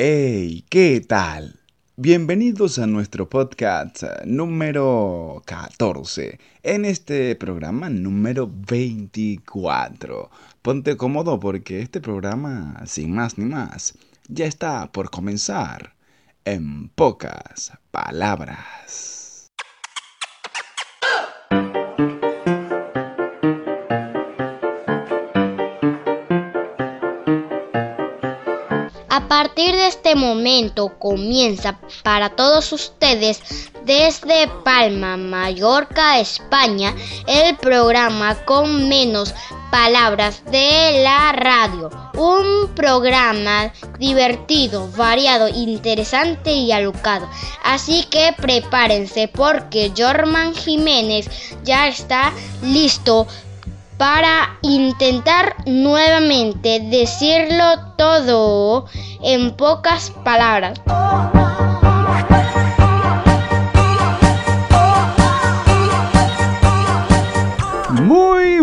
Hey, ¿qué tal? Bienvenidos a nuestro podcast número 14, en este programa número 24. Ponte cómodo porque este programa, sin más ni más, ya está por comenzar en pocas palabras. Este momento comienza para todos ustedes desde Palma, Mallorca, España, el programa con menos palabras de la radio. Un programa divertido, variado, interesante y alucado. Así que prepárense porque Jorman Jiménez ya está listo para intentar nuevamente decirlo todo en pocas palabras.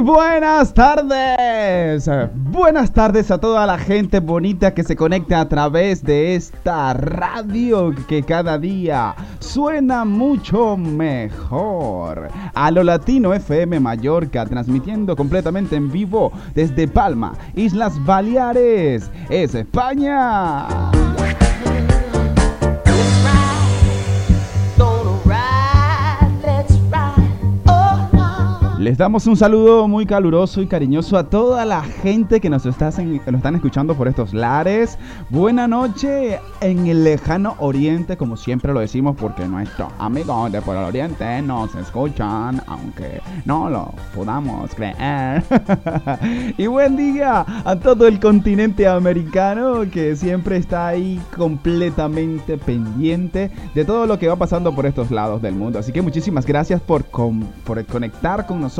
Buenas tardes. Buenas tardes a toda la gente bonita que se conecta a través de esta radio que cada día suena mucho mejor. A lo Latino FM Mallorca, transmitiendo completamente en vivo desde Palma, Islas Baleares, es España. Les damos un saludo muy caluroso y cariñoso a toda la gente que nos, está, nos están escuchando por estos lares. Buena noche en el lejano oriente, como siempre lo decimos, porque nuestros amigos de por el oriente nos escuchan, aunque no lo podamos creer. y buen día a todo el continente americano que siempre está ahí completamente pendiente de todo lo que va pasando por estos lados del mundo. Así que muchísimas gracias por, por conectar con nosotros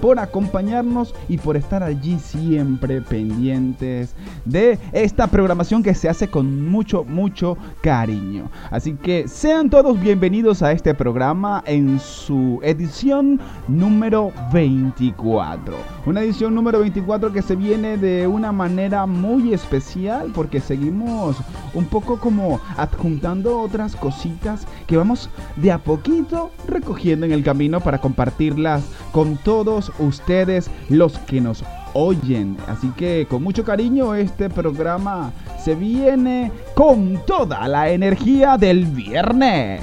por acompañarnos y por estar allí siempre pendientes de esta programación que se hace con mucho, mucho cariño. Así que sean todos bienvenidos a este programa en su edición número 24. Una edición número 24 que se viene de una manera muy especial porque seguimos un poco como adjuntando otras cositas que vamos de a poquito recogiendo en el camino para compartirlas con todos ustedes los que nos oyen. Así que con mucho cariño este programa se viene con toda la energía del viernes.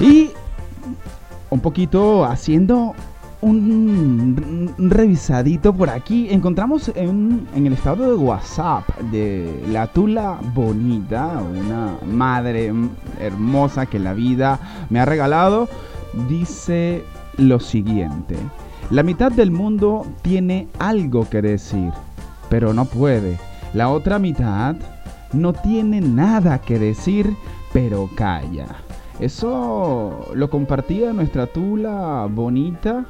Y un poquito haciendo un, revisadito por aquí. Encontramos en, en, el estado de WhatsApp de la Tula Bonita, una madre hermosa que la vida me ha regalado. Dice lo siguiente. La mitad del mundo tiene algo que decir, pero no puede. La otra mitad no tiene nada que decir, pero calla. Eso lo compartía nuestra Tula Bonita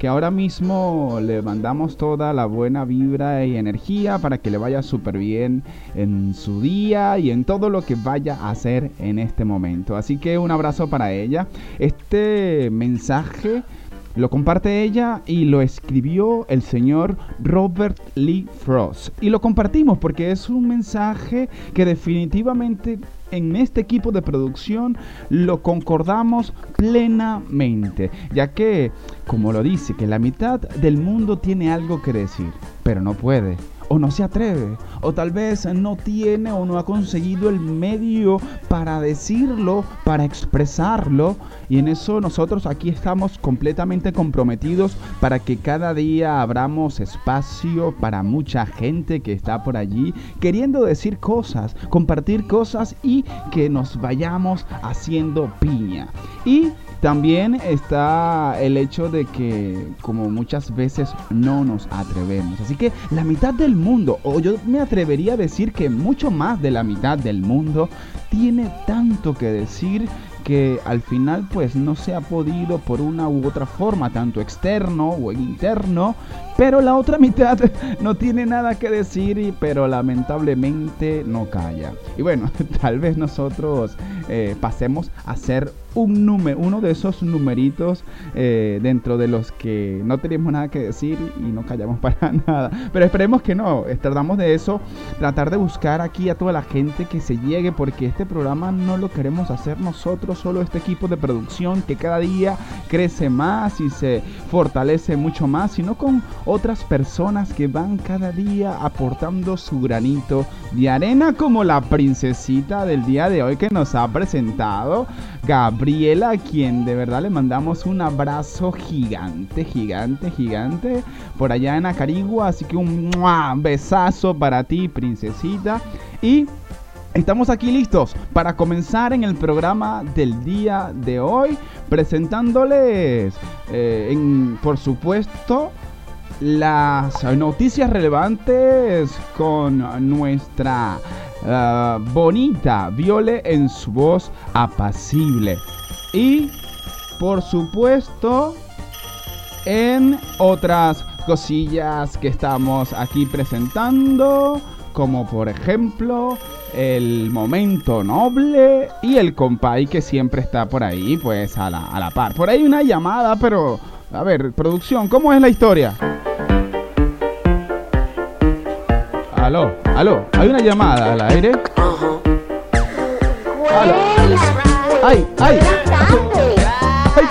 que ahora mismo le mandamos toda la buena vibra y energía para que le vaya súper bien en su día y en todo lo que vaya a hacer en este momento. Así que un abrazo para ella. Este mensaje lo comparte ella y lo escribió el señor Robert Lee Frost. Y lo compartimos porque es un mensaje que definitivamente en este equipo de producción lo concordamos plenamente, ya que, como lo dice, que la mitad del mundo tiene algo que decir, pero no puede o no se atreve, o tal vez no tiene o no ha conseguido el medio para decirlo, para expresarlo, y en eso nosotros aquí estamos completamente comprometidos para que cada día abramos espacio para mucha gente que está por allí queriendo decir cosas, compartir cosas y que nos vayamos haciendo piña. Y también está el hecho de que como muchas veces no nos atrevemos. Así que la mitad del mundo, o yo me atrevería a decir que mucho más de la mitad del mundo, tiene tanto que decir que al final pues no se ha podido por una u otra forma, tanto externo o interno, pero la otra mitad no tiene nada que decir, pero lamentablemente no calla. Y bueno, tal vez nosotros eh, pasemos a ser un número, uno de esos numeritos eh, dentro de los que no tenemos nada que decir y no callamos para nada. Pero esperemos que no, tratamos de eso, tratar de buscar aquí a toda la gente que se llegue, porque este programa no lo queremos hacer nosotros, solo este equipo de producción que cada día crece más y se fortalece mucho más, sino con otras personas que van cada día aportando su granito de arena, como la princesita del día de hoy que nos ha presentado. Gabriela, a quien de verdad le mandamos un abrazo gigante, gigante, gigante por allá en Acarigua. Así que un besazo para ti, princesita. Y Estamos aquí listos para comenzar en el programa del día de hoy, presentándoles, eh, por supuesto, las noticias relevantes con nuestra Ah, bonita, Viole en su voz apacible. Y, por supuesto, en otras cosillas que estamos aquí presentando, como por ejemplo el momento noble y el compay que siempre está por ahí, pues a la, a la par. Por ahí una llamada, pero a ver, producción, ¿cómo es la historia? Aló, aló, hay una llamada al aire. Aló. Ay, ay. Ay,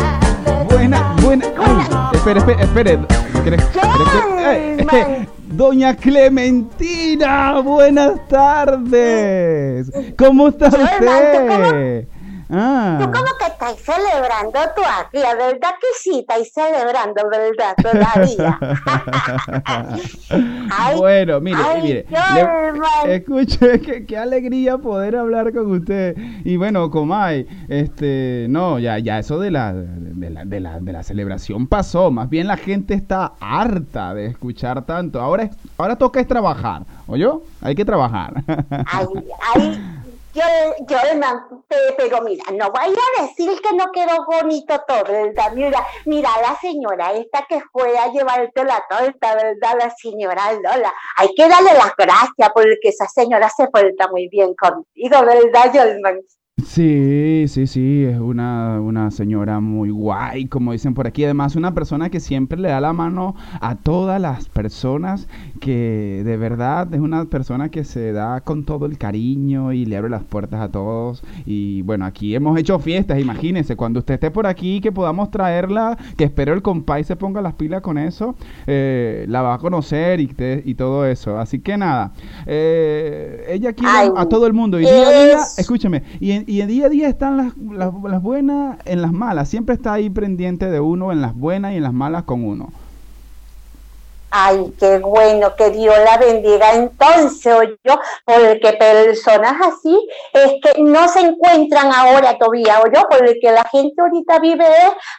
buena, buena. Ay, espere, espere, espere. Doña Clementina, buenas tardes. ¿Cómo está usted? Ah. Tú como que estás celebrando tu aquí, ¿verdad que sí? Estás celebrando, ¿verdad? Todavía. bueno, mire, mire. escuche, qué, qué, alegría poder hablar con usted. Y bueno, Comay, este, no, ya, ya eso de la, de la, de la, de la celebración pasó. Más bien la gente está harta de escuchar tanto. Ahora, ahora toca es trabajar, ¿oyó? Hay que trabajar. ay, ay yo, yo pero mira, no voy a decir que no quedó bonito todo, ¿verdad? Mira, mira la señora esta que fue a llevarte la torta, ¿verdad? La señora Lola. Hay que darle las gracias porque esa señora se porta muy bien contigo, ¿verdad, Yolman? Sí, sí, sí, es una, una señora muy guay, como dicen por aquí. Además, una persona que siempre le da la mano a todas las personas, que de verdad es una persona que se da con todo el cariño y le abre las puertas a todos. Y bueno, aquí hemos hecho fiestas, imagínense, cuando usted esté por aquí, que podamos traerla, que espero el compay se ponga las pilas con eso, eh, la va a conocer y, y todo eso. Así que nada, eh, ella quiere a todo el mundo y día a día, escúcheme, y en, y día a día están las, las, buenas en las malas. Siempre está ahí pendiente de uno en las buenas y en las malas con uno. Ay, qué bueno, que Dios la bendiga entonces, yo, porque personas así es que no se encuentran ahora todavía, yo, porque la gente ahorita vive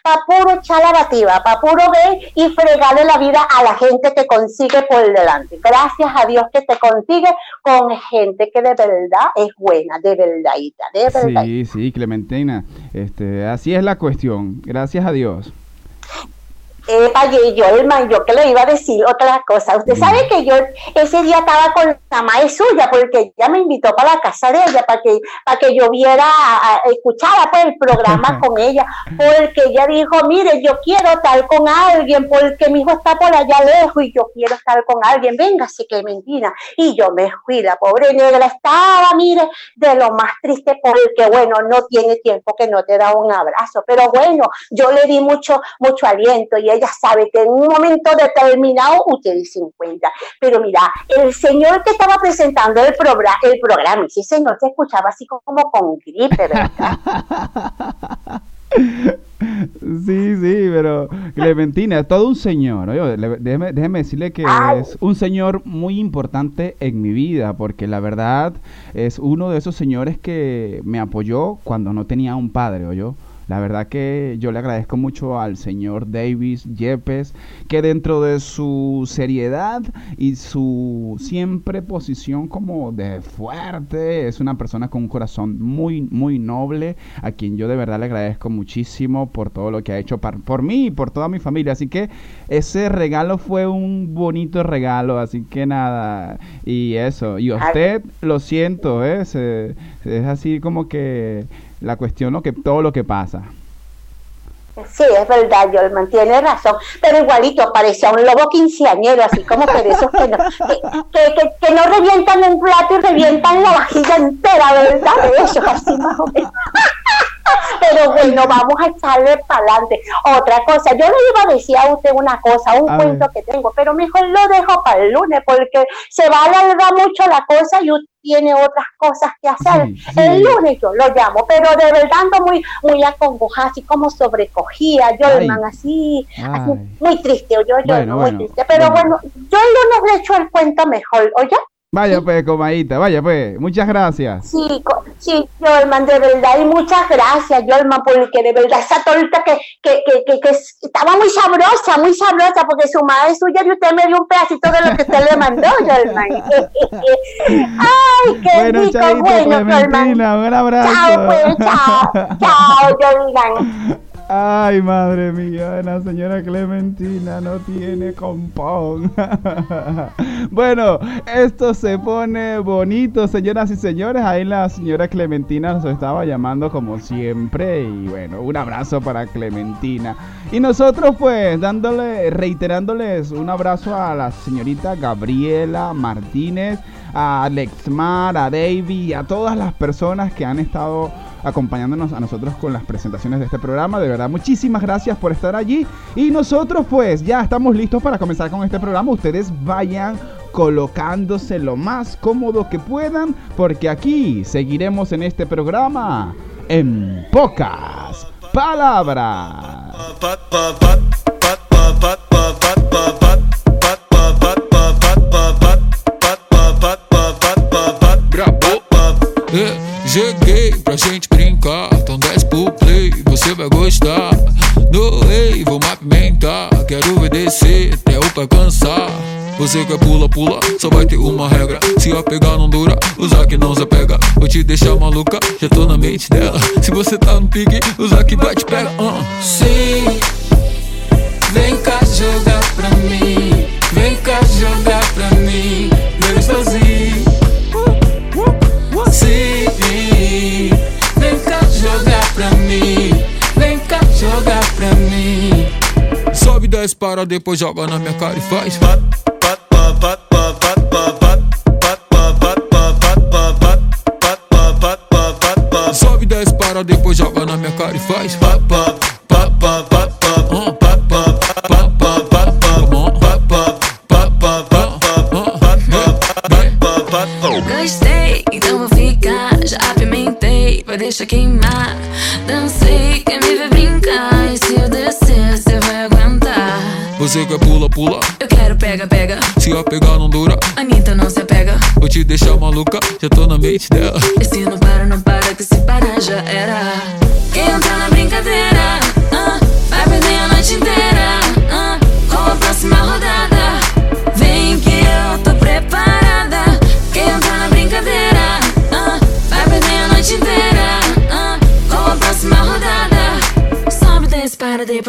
para puro echar la bativa, para puro ver y fregarle la vida a la gente que consigue por delante. Gracias a Dios que te consigue con gente que de verdad es buena, de verdad, de verdad. Sí, sí, Clementina, este, así es la cuestión, gracias a Dios. Epa, yo, yo que le iba a decir otra cosa. Usted sabe que yo ese día estaba con la madre suya porque ella me invitó para la casa de ella para que, para que yo viera, escuchara pues, el programa con ella, porque ella dijo, mire, yo quiero estar con alguien porque mi hijo está por allá lejos y yo quiero estar con alguien, venga, sí que mentira. Y yo me fui, la pobre negra estaba, mire, de lo más triste porque, bueno, no tiene tiempo que no te da un abrazo, pero bueno, yo le di mucho, mucho aliento y ella sabe que en un momento determinado ustedes se encuentran. Pero mira, el señor que estaba presentando el, programa, el programa, ese señor se escuchaba así como con gripe, ¿verdad? Sí, sí, pero Clementina, todo un señor. déjeme, decirle que es un señor muy importante en mi vida, porque la verdad es uno de esos señores que me apoyó cuando no tenía un padre, yo la verdad que yo le agradezco mucho al señor Davis Yepes, que dentro de su seriedad y su siempre posición como de fuerte, es una persona con un corazón muy, muy noble, a quien yo de verdad le agradezco muchísimo por todo lo que ha hecho por, mí y por toda mi familia. Así que ese regalo fue un bonito regalo, así que nada, y eso, y usted lo siento, ¿eh? es así como que la cuestión, lo que, todo lo que pasa. Sí, es verdad, Yolman, tiene razón, pero igualito parecía un lobo quinceañero, así como que de esos que no, que, que, no revientan un plato y revientan la vajilla entera, ¿verdad? De eso, así más o menos. Pero bueno, vamos a echarle para adelante. Otra cosa, yo le iba a decir a usted una cosa, un cuento que tengo, pero mejor lo dejo para el lunes porque se va a alargar mucho la cosa y usted tiene otras cosas que hacer. El lunes yo lo llamo, pero de verdad ando muy, muy acongojada, así como sobrecogida, yo así, así, muy triste, yo, yo, muy triste. Pero bueno. yo el lunes le echo el cuento mejor, ¿oye? Vaya pues, comadita, vaya pues, muchas gracias. Sí, sí, Yolman, de verdad, y muchas gracias, Yolman, porque de verdad esa torta que, que, que, que, estaba muy sabrosa, muy sabrosa, porque su madre suya y usted me dio un pedacito de lo que usted le mandó, Yolman. Ay, qué bueno, rico, chaito, bueno, Yolman. Un abrazo. Chao, pues, chao, chao, Yolman. Ay, madre mía, la señora Clementina no tiene compón. bueno, esto se pone bonito, señoras y señores. Ahí la señora Clementina nos estaba llamando como siempre. Y bueno, un abrazo para Clementina. Y nosotros pues dándole, reiterándoles un abrazo a la señorita Gabriela Martínez, a Alexmar, a Davy a todas las personas que han estado acompañándonos a nosotros con las presentaciones de este programa. De verdad, muchísimas gracias por estar allí. Y nosotros pues ya estamos listos para comenzar con este programa. Ustedes vayan colocándose lo más cómodo que puedan porque aquí seguiremos en este programa en pocas palabras. Cheguei pra gente brincar, então desce pro play, você vai gostar. Doei, vou apimentar, quero ver descer até o pra cansar. Você quer pula, pula, só vai ter uma regra. Se a pegar não dura, usar que não se pega. Vou te deixar maluca, já tô na mente dela. Se você tá no pique, usar que vai te pega. Uh. Sim, vem cá jogar pra mim. Vem cá jogar pra mim. Meu gostosinho. Sim, vem cá jogar pra mim. Vem cá jogar pra mim. Sobe, desce, para, depois joga na minha cara e faz. Sobe, desce, para, depois joga na minha cara e faz. Gostei, deixar queimar. Dancei, quer me ver brincar. E se eu descer, você vai aguentar. Você quer pula, pula. Eu quero pega, pega. Se a pegar não dura, Anitta não se apega. vou te deixar maluca, já tô na mente dela. Esse não para, não para, que se parar já era.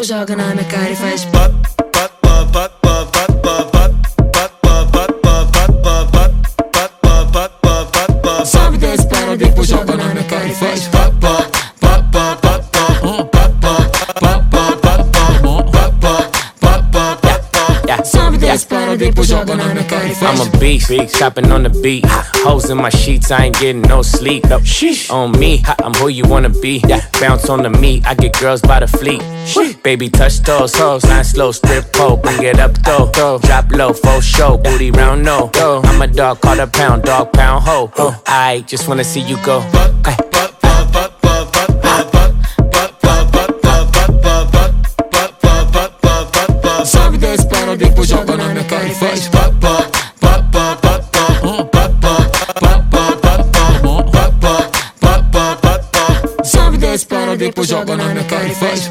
Joga na minha cara e faz. I'm a beast, chopping on the beat. Hoes in my sheets, I ain't getting no sleep. No, on me, I'm who you wanna be. Yeah. Bounce on the meat, I get girls by the fleet. Sheesh. Baby, touch those hoes, line slow, strip pole, bring it up though. Drop low, full show, booty round no. I'm a dog, call a pound, dog pound ho. I just wanna see you go. Ay. Sobe, desce, para, depois joga na minha cara e faz. Depois joga na minha cara e faz.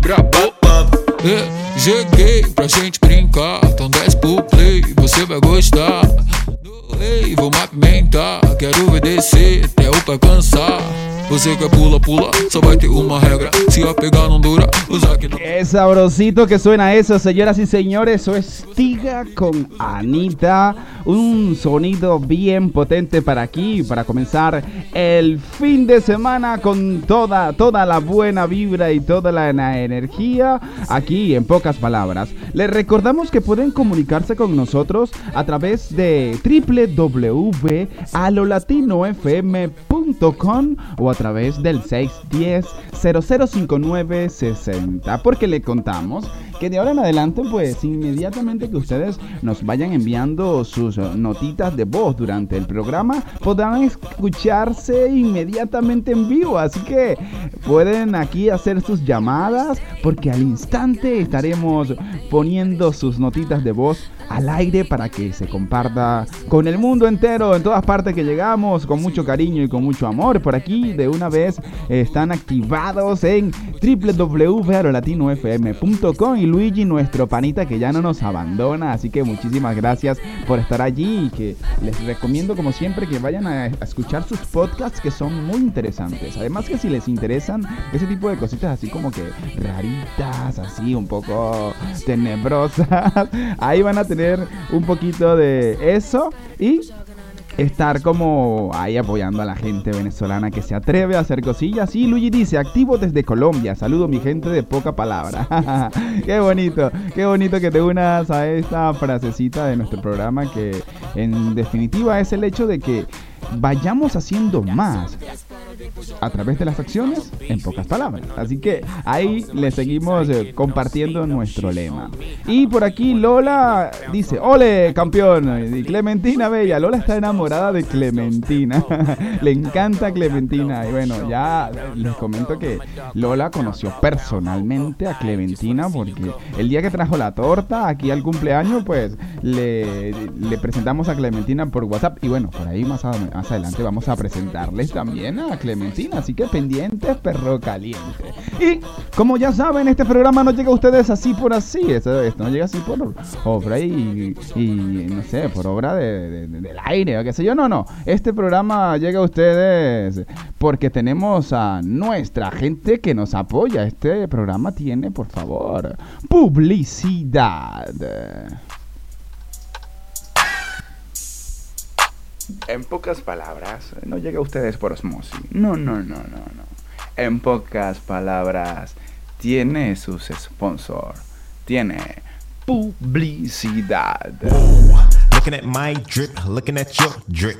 Brabo. É, Cheguei pra gente brincar, então desce pro play, você vai gostar. Doei, vou apimentar, quero ver descer até o pra cansar. Você quer pula, pula, só vai Sabrosito que suena eso, señoras y señores. Eso es Tiga con Anita. Un sonido bien potente para aquí, para comenzar el fin de semana con toda, toda la buena vibra y toda la energía aquí en pocas palabras. Les recordamos que pueden comunicarse con nosotros a través de www.alolatinofm.com o a través del 610 005960 porque le contamos que de ahora en adelante pues inmediatamente que ustedes nos vayan enviando sus eh, notitas de voz durante el programa podrán escucharse inmediatamente en vivo. Así que pueden aquí hacer sus llamadas porque al instante estaremos poniendo sus notitas de voz al aire para que se comparta con el mundo entero, en todas partes que llegamos, con mucho cariño y con mucho amor. Por aquí de una vez están activados en www.arolatinofm.com y Luigi, nuestro panita que ya no nos abandona. Así que muchísimas gracias por estar allí y que les recomiendo como siempre que vayan a escuchar sus podcasts que son muy interesantes. Además que si les interesan ese tipo de cositas así como que raritas, así un poco tenebrosas, ahí van a tener un poquito de eso y estar como ahí apoyando a la gente venezolana que se atreve a hacer cosillas. Y Luigi dice, activo desde Colombia. Saludo mi gente de poca palabra. qué bonito, qué bonito que te unas a esta frasecita de nuestro programa que en definitiva es el hecho de que vayamos haciendo más a través de las acciones, en pocas palabras. Así que ahí le seguimos eh, compartiendo nuestro lema. Y por aquí Lola dice, ole campeón, y Clementina Bella. Lola está enamorada de Clementina. le encanta Clementina. Y bueno, ya les comento que Lola conoció personalmente a Clementina porque el día que trajo la torta aquí al cumpleaños, pues le, presentamos a Clementina por WhatsApp. Y bueno, por ahí más, más adelante vamos a presentarles también a Clementina. Así que pendientes, perro caliente. Y como ya saben, este programa no llega a ustedes así por así. Esto, esto no llega así por obra y, y no sé, por obra de, de- de- del aire o qué sé yo. No, no. Este programa llega a ustedes porque tenemos a nuestra gente que nos apoya. Este programa tiene, por favor, publicidad. En pocas palabras, no llega a ustedes por osmosis. No, no, no, no, no. En pocas palabras, tiene sus sponsors. Tiene publicidad. Looking at my drip, looking at your drip.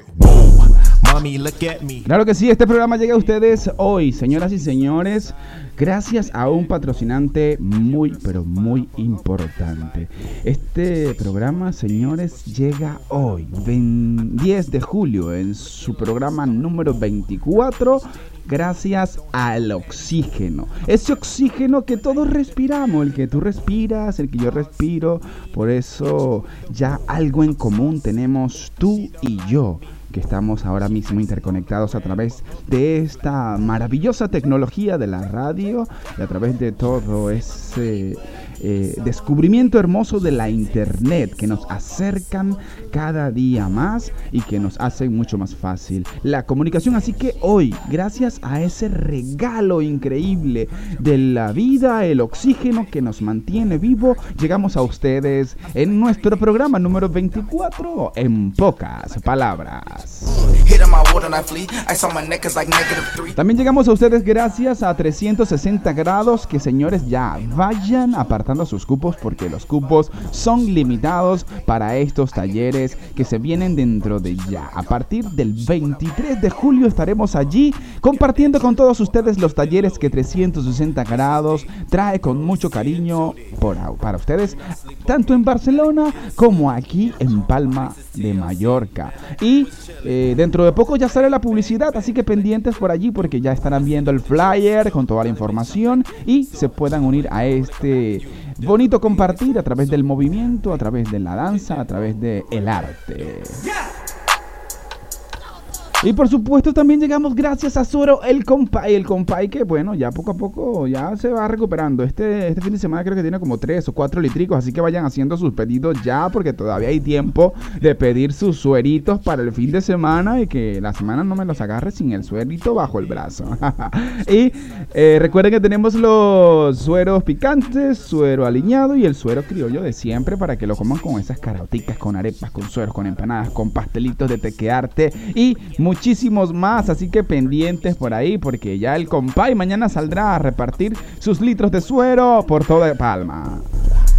Claro que sí, este programa llega a ustedes hoy, señoras y señores, gracias a un patrocinante muy, pero muy importante. Este programa, señores, llega hoy, ven- 10 de julio, en su programa número 24. Gracias al oxígeno. Ese oxígeno que todos respiramos, el que tú respiras, el que yo respiro. Por eso ya algo en común tenemos tú y yo que estamos ahora mismo interconectados a través de esta maravillosa tecnología de la radio y a través de todo ese eh, descubrimiento hermoso de la internet que nos acercan cada día más y que nos hacen mucho más fácil la comunicación. Así que hoy, gracias a ese regalo increíble de la vida, el oxígeno que nos mantiene vivo, llegamos a ustedes en nuestro programa número 24 en pocas palabras. También llegamos a ustedes gracias a 360 grados que señores ya vayan apartando sus cupos porque los cupos son limitados para estos talleres que se vienen dentro de ya. A partir del 23 de julio estaremos allí compartiendo con todos ustedes los talleres que 360 grados trae con mucho cariño para ustedes tanto en Barcelona como aquí en Palma de Mallorca. Y eh, dentro de poco ya sale la publicidad, así que pendientes por allí porque ya estarán viendo el flyer con toda la información y se puedan unir a este bonito compartir a través del movimiento, a través de la danza, a través del el arte. Y por supuesto también llegamos gracias a Suero el compay, el compay que bueno, ya poco a poco ya se va recuperando. Este, este fin de semana creo que tiene como 3 o 4 litricos, así que vayan haciendo sus pedidos ya porque todavía hay tiempo de pedir sus sueritos para el fin de semana y que la semana no me los agarre sin el suerito bajo el brazo. y eh, recuerden que tenemos los sueros picantes, suero aliñado y el suero criollo de siempre para que lo coman con esas caroticas, con arepas, con sueros, con empanadas, con pastelitos de tequearte y muchísimos más. Así que pendientes por ahí porque ya el compay mañana saldrá a repartir sus litros de suero por toda Palma.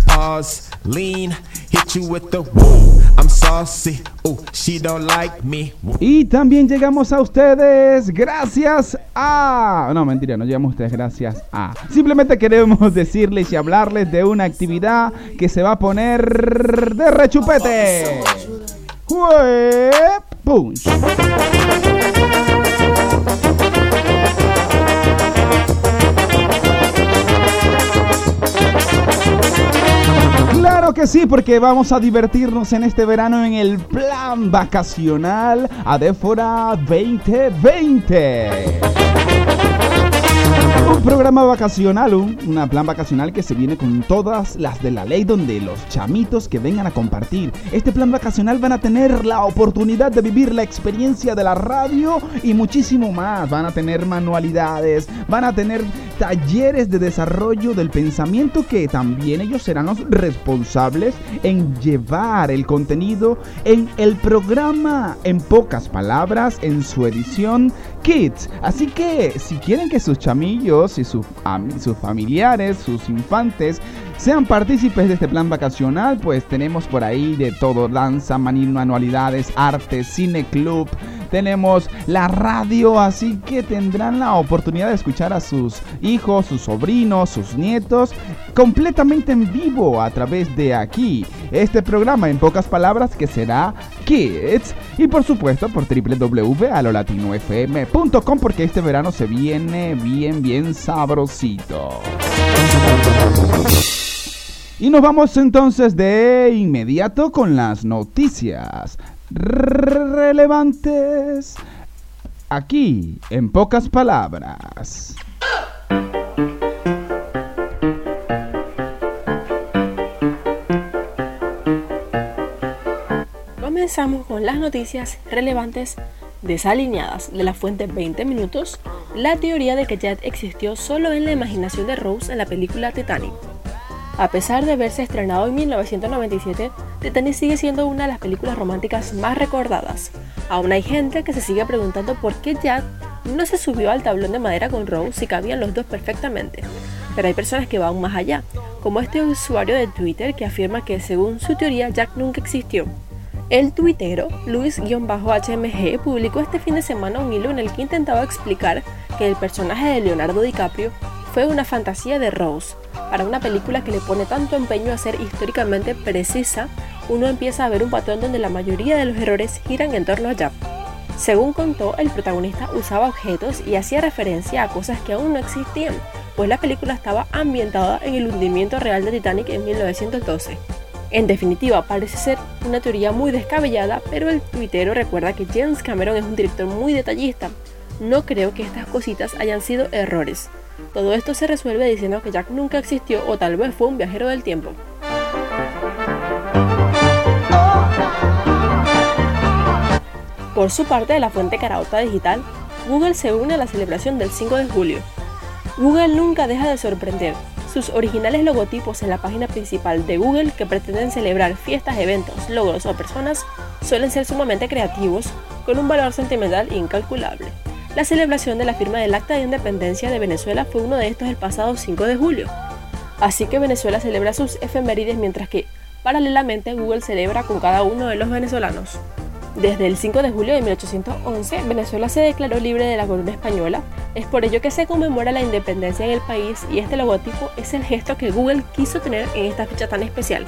Pause, lean, hit you with the woo. I'm saucy, ooh, she don't like me. Y también llegamos a ustedes gracias a... No, mentira, no llegamos a ustedes gracias a... Simplemente queremos decirles y hablarles de una actividad que se va a poner de rechupete. ¡Jue- Punch. Claro que sí, porque vamos a divertirnos en este verano en el plan vacacional Adéfora 2020. Un programa vacacional, un una plan vacacional que se viene con todas las de la ley donde los chamitos que vengan a compartir este plan vacacional van a tener la oportunidad de vivir la experiencia de la radio y muchísimo más. Van a tener manualidades, van a tener talleres de desarrollo del pensamiento que también ellos serán los responsables en llevar el contenido en el programa en pocas palabras en su edición Kids. Así que si quieren que sus chamillos y sus, sus familiares, sus infantes sean partícipes de este plan vacacional, pues tenemos por ahí de todo, danza, manualidades, arte, cine club, tenemos la radio, así que tendrán la oportunidad de escuchar a sus hijos, sus sobrinos, sus nietos, completamente en vivo a través de aquí. Este programa, en pocas palabras, que será Kids. Y por supuesto por www.alolatinofm.com porque este verano se viene bien, bien sabrosito. Y nos vamos entonces de inmediato con las noticias relevantes. Aquí, en pocas palabras. Comenzamos con las noticias relevantes desalineadas de la fuente 20 minutos, la teoría de que Jet existió solo en la imaginación de Rose en la película Titanic. A pesar de haberse estrenado en 1997, Titanic sigue siendo una de las películas románticas más recordadas. Aún hay gente que se sigue preguntando por qué Jack no se subió al tablón de madera con Rose si cabían los dos perfectamente. Pero hay personas que van más allá, como este usuario de Twitter que afirma que según su teoría Jack nunca existió. El tuitero Luis-HMG publicó este fin de semana un hilo en el que intentaba explicar que el personaje de Leonardo DiCaprio fue una fantasía de Rose. Para una película que le pone tanto empeño a ser históricamente precisa, uno empieza a ver un patrón donde la mayoría de los errores giran en torno a Jack. Según contó, el protagonista usaba objetos y hacía referencia a cosas que aún no existían, pues la película estaba ambientada en el hundimiento real de Titanic en 1912. En definitiva, parece ser una teoría muy descabellada, pero el tuitero recuerda que James Cameron es un director muy detallista. No creo que estas cositas hayan sido errores. Todo esto se resuelve diciendo que Jack nunca existió o tal vez fue un viajero del tiempo. Por su parte, de la fuente Carauta Digital, Google se une a la celebración del 5 de julio. Google nunca deja de sorprender. Sus originales logotipos en la página principal de Google que pretenden celebrar fiestas, eventos, logros o personas suelen ser sumamente creativos, con un valor sentimental incalculable. La celebración de la firma del Acta de Independencia de Venezuela fue uno de estos el pasado 5 de julio. Así que Venezuela celebra sus efemérides mientras que, paralelamente, Google celebra con cada uno de los venezolanos. Desde el 5 de julio de 1811, Venezuela se declaró libre de la corona española. Es por ello que se conmemora la independencia en el país y este logotipo es el gesto que Google quiso tener en esta fecha tan especial.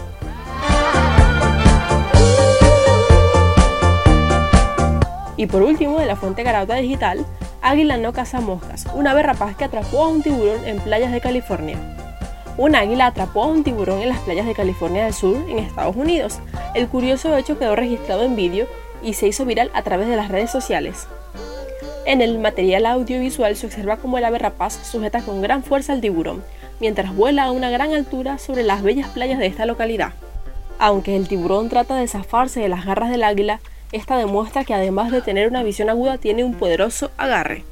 Y por último, de la fuente Carauta Digital, Águila no caza moscas, una ave rapaz que atrapó a un tiburón en playas de California. Un águila atrapó a un tiburón en las playas de California del Sur, en Estados Unidos. El curioso hecho quedó registrado en vídeo y se hizo viral a través de las redes sociales. En el material audiovisual se observa como el ave rapaz sujeta con gran fuerza al tiburón, mientras vuela a una gran altura sobre las bellas playas de esta localidad. Aunque el tiburón trata de zafarse de las garras del águila, esta demuestra que además de tener una visión aguda tiene un poderoso agarre.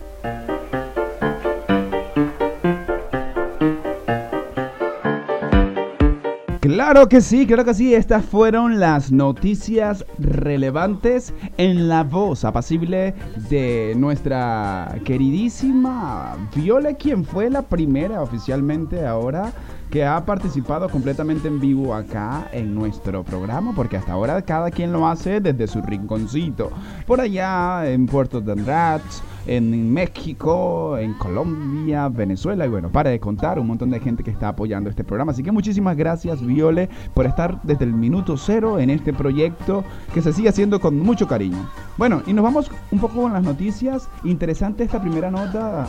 Claro que sí, claro que sí. Estas fueron las noticias relevantes en la voz apacible de nuestra queridísima Viola, quien fue la primera oficialmente ahora que ha participado completamente en vivo acá en nuestro programa, porque hasta ahora cada quien lo hace desde su rinconcito. Por allá en Puerto de Rats, en México, en Colombia, Venezuela y bueno, para de contar un montón de gente que está apoyando este programa. Así que muchísimas gracias Viole por estar desde el minuto cero en este proyecto que se sigue haciendo con mucho cariño. Bueno, y nos vamos un poco con las noticias. Interesante esta primera nota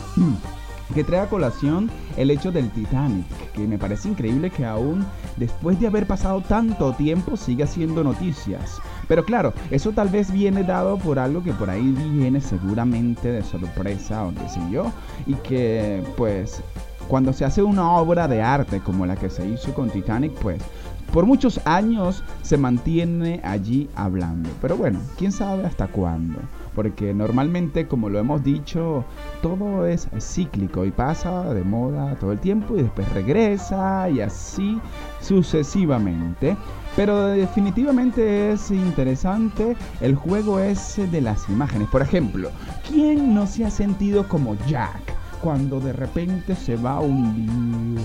que trae a colación el hecho del Titanic, que me parece increíble que aún después de haber pasado tanto tiempo siga haciendo noticias. Pero claro, eso tal vez viene dado por algo que por ahí viene seguramente de sorpresa o qué sé yo, y que pues cuando se hace una obra de arte como la que se hizo con Titanic, pues por muchos años se mantiene allí hablando. Pero bueno, quién sabe hasta cuándo porque normalmente, como lo hemos dicho, todo es cíclico y pasa de moda todo el tiempo y después regresa y así sucesivamente. Pero definitivamente es interesante el juego ese de las imágenes. Por ejemplo, ¿quién no se ha sentido como Jack cuando de repente se va un día?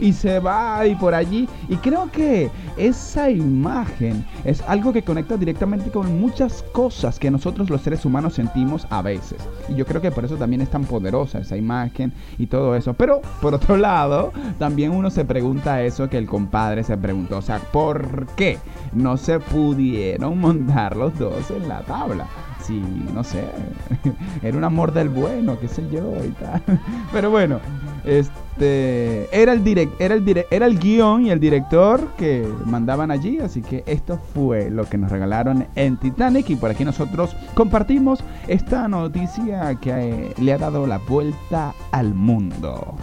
Y se va y por allí. Y creo que esa imagen es algo que conecta directamente con muchas cosas que nosotros los seres humanos sentimos a veces. Y yo creo que por eso también es tan poderosa esa imagen y todo eso. Pero por otro lado, también uno se pregunta eso que el compadre se preguntó. O sea, ¿por qué no se pudieron montar los dos en la tabla? Si, no sé, era un amor del bueno, qué sé yo y tal. Pero bueno, este, era el direct, era el era el guion y el director que mandaban allí, así que esto fue lo que nos regalaron en Titanic y por aquí nosotros compartimos esta noticia que eh, le ha dado la vuelta al mundo.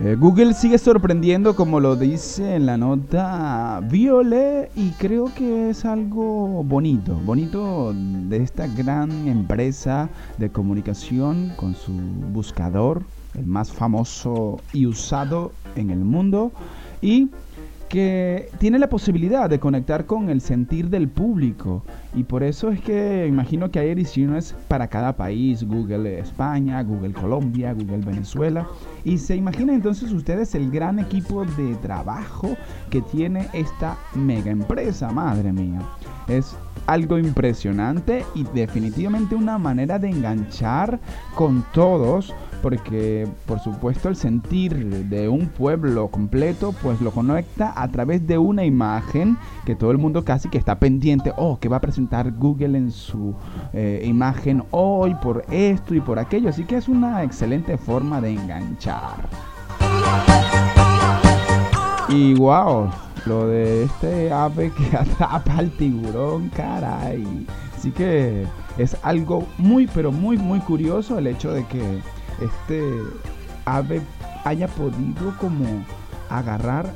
Eh, Google sigue sorprendiendo, como lo dice en la nota Viole, y creo que es algo bonito, bonito de esta gran empresa de comunicación con su buscador, el más famoso y usado en el mundo, y que tiene la posibilidad de conectar con el sentir del público. Y por eso es que imagino que hay ediciones para cada país, Google España, Google Colombia, Google Venezuela. Y se imagina entonces ustedes el gran equipo de trabajo que tiene esta mega empresa, madre mía. Es algo impresionante y definitivamente una manera de enganchar con todos porque por supuesto el sentir de un pueblo completo pues lo conecta a través de una imagen que todo el mundo casi que está pendiente, oh, que va a presentar Google en su eh, imagen hoy por esto y por aquello, así que es una excelente forma de enganchar. Y wow, lo de este ave que atrapa al tiburón, caray. Así que es algo muy, pero muy, muy curioso el hecho de que este ave haya podido como agarrar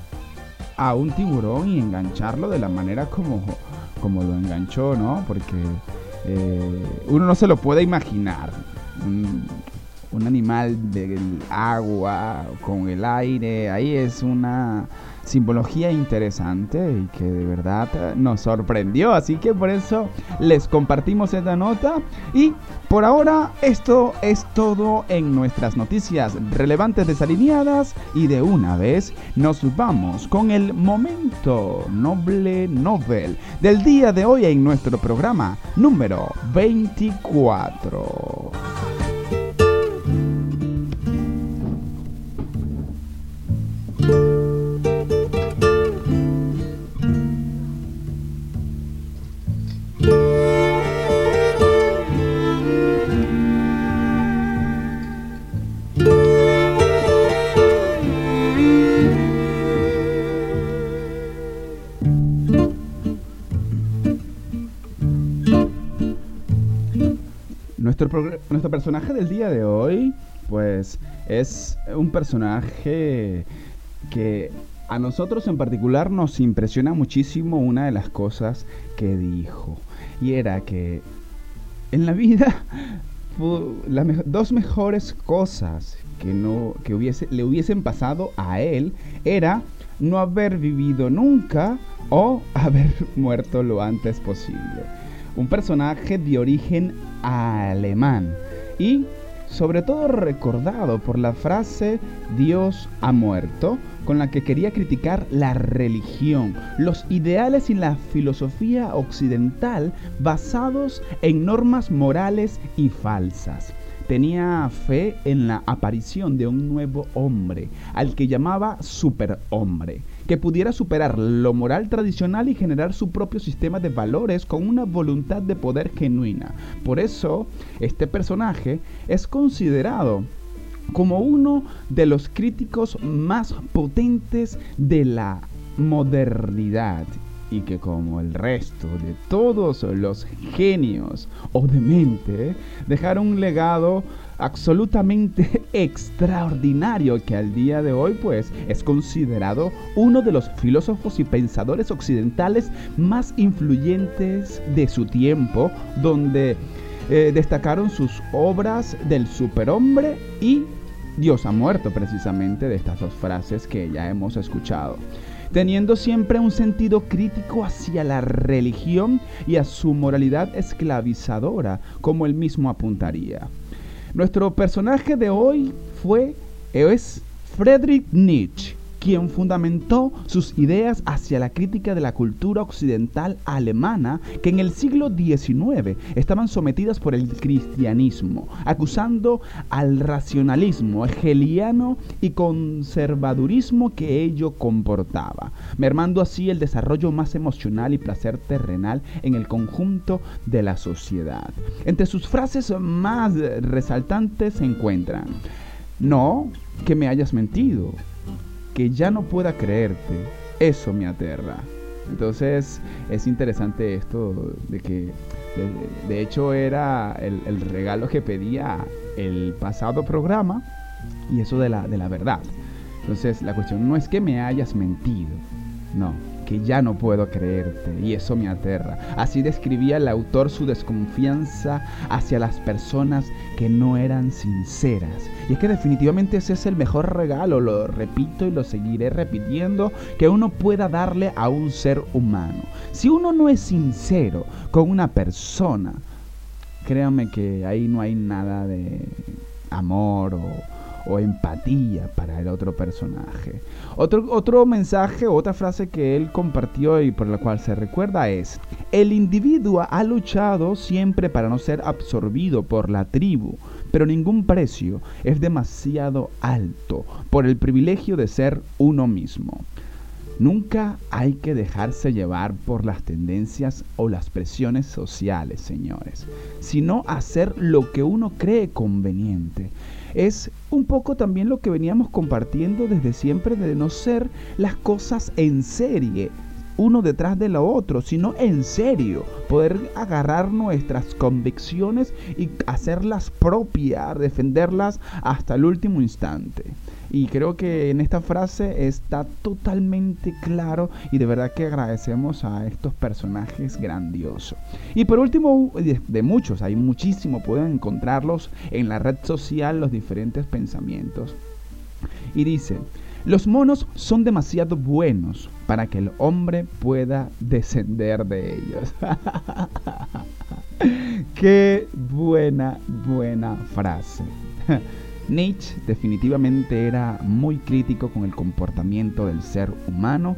a un tiburón y engancharlo de la manera como, como lo enganchó, ¿no? Porque eh, uno no se lo puede imaginar. Un, un animal del agua con el aire, ahí es una simbología interesante y que de verdad nos sorprendió. Así que por eso les compartimos esta nota. Y por ahora esto es todo en nuestras noticias relevantes desalineadas. Y de una vez nos vamos con el momento noble novel del día de hoy en nuestro programa número 24. Nuestro personaje del día de hoy, pues, es un personaje que a nosotros en particular nos impresiona muchísimo una de las cosas que dijo. Y era que en la vida las dos mejores cosas que no que hubiese le hubiesen pasado a él era no haber vivido nunca o haber muerto lo antes posible. Un personaje de origen alemán y sobre todo recordado por la frase Dios ha muerto, con la que quería criticar la religión, los ideales y la filosofía occidental basados en normas morales y falsas. Tenía fe en la aparición de un nuevo hombre, al que llamaba superhombre, que pudiera superar lo moral tradicional y generar su propio sistema de valores con una voluntad de poder genuina. Por eso, este personaje es considerado como uno de los críticos más potentes de la modernidad y que como el resto de todos los genios o de mente dejaron un legado absolutamente extraordinario que al día de hoy pues es considerado uno de los filósofos y pensadores occidentales más influyentes de su tiempo donde eh, destacaron sus obras del superhombre y Dios ha muerto precisamente de estas dos frases que ya hemos escuchado teniendo siempre un sentido crítico hacia la religión y a su moralidad esclavizadora, como él mismo apuntaría. Nuestro personaje de hoy fue, es Friedrich Nietzsche, quien fundamentó sus ideas hacia la crítica de la cultura occidental alemana que en el siglo XIX estaban sometidas por el cristianismo, acusando al racionalismo hegeliano y conservadurismo que ello comportaba, mermando así el desarrollo más emocional y placer terrenal en el conjunto de la sociedad. Entre sus frases más resaltantes se encuentran, no que me hayas mentido, que ya no pueda creerte, eso me aterra. Entonces es interesante esto de que de, hecho era el, el, regalo que pedía el pasado programa y eso de la, de la verdad. Entonces la cuestión no es que me hayas mentido, no, que ya no puedo creerte y eso me aterra. Así describía el autor su desconfianza hacia las personas que no eran sinceras. Y es que definitivamente ese es el mejor regalo, lo repito y lo seguiré repitiendo, que uno pueda darle a un ser humano. Si uno no es sincero con una persona, créanme que ahí no hay nada de amor o, o empatía para el otro personaje. Otro, otro mensaje, otra frase que él compartió y por la cual se recuerda es, el individuo ha luchado siempre para no ser absorbido por la tribu, pero ningún precio es demasiado alto por el privilegio de ser uno mismo. Nunca hay que dejarse llevar por las tendencias o las presiones sociales, señores, sino hacer lo que uno cree conveniente. Es un poco también lo que veníamos compartiendo desde siempre de no ser las cosas en serie, uno detrás de lo otro, sino en serio, poder agarrar nuestras convicciones y hacerlas propias, defenderlas hasta el último instante. Y creo que en esta frase está totalmente claro y de verdad que agradecemos a estos personajes grandiosos. Y por último, de, muchos, hay muchísimo, pueden encontrarlos en la red social, los diferentes pensamientos. Y dice, los monos son demasiado buenos para que el hombre pueda descender de ellos. Qué buena, buena frase. Nietzsche definitivamente era muy crítico con el comportamiento del ser humano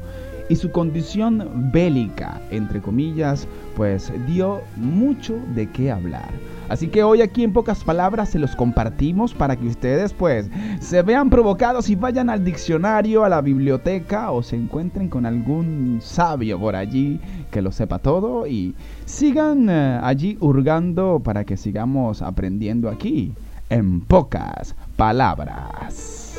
y su condición bélica, entre comillas, pues dio mucho de qué hablar. Así que hoy aquí en pocas palabras se los compartimos para que ustedes pues se vean provocados y vayan al diccionario, a la biblioteca o se encuentren con algún sabio por allí que lo sepa todo y sigan uh, allí hurgando para que sigamos aprendiendo aquí en pocas palabras.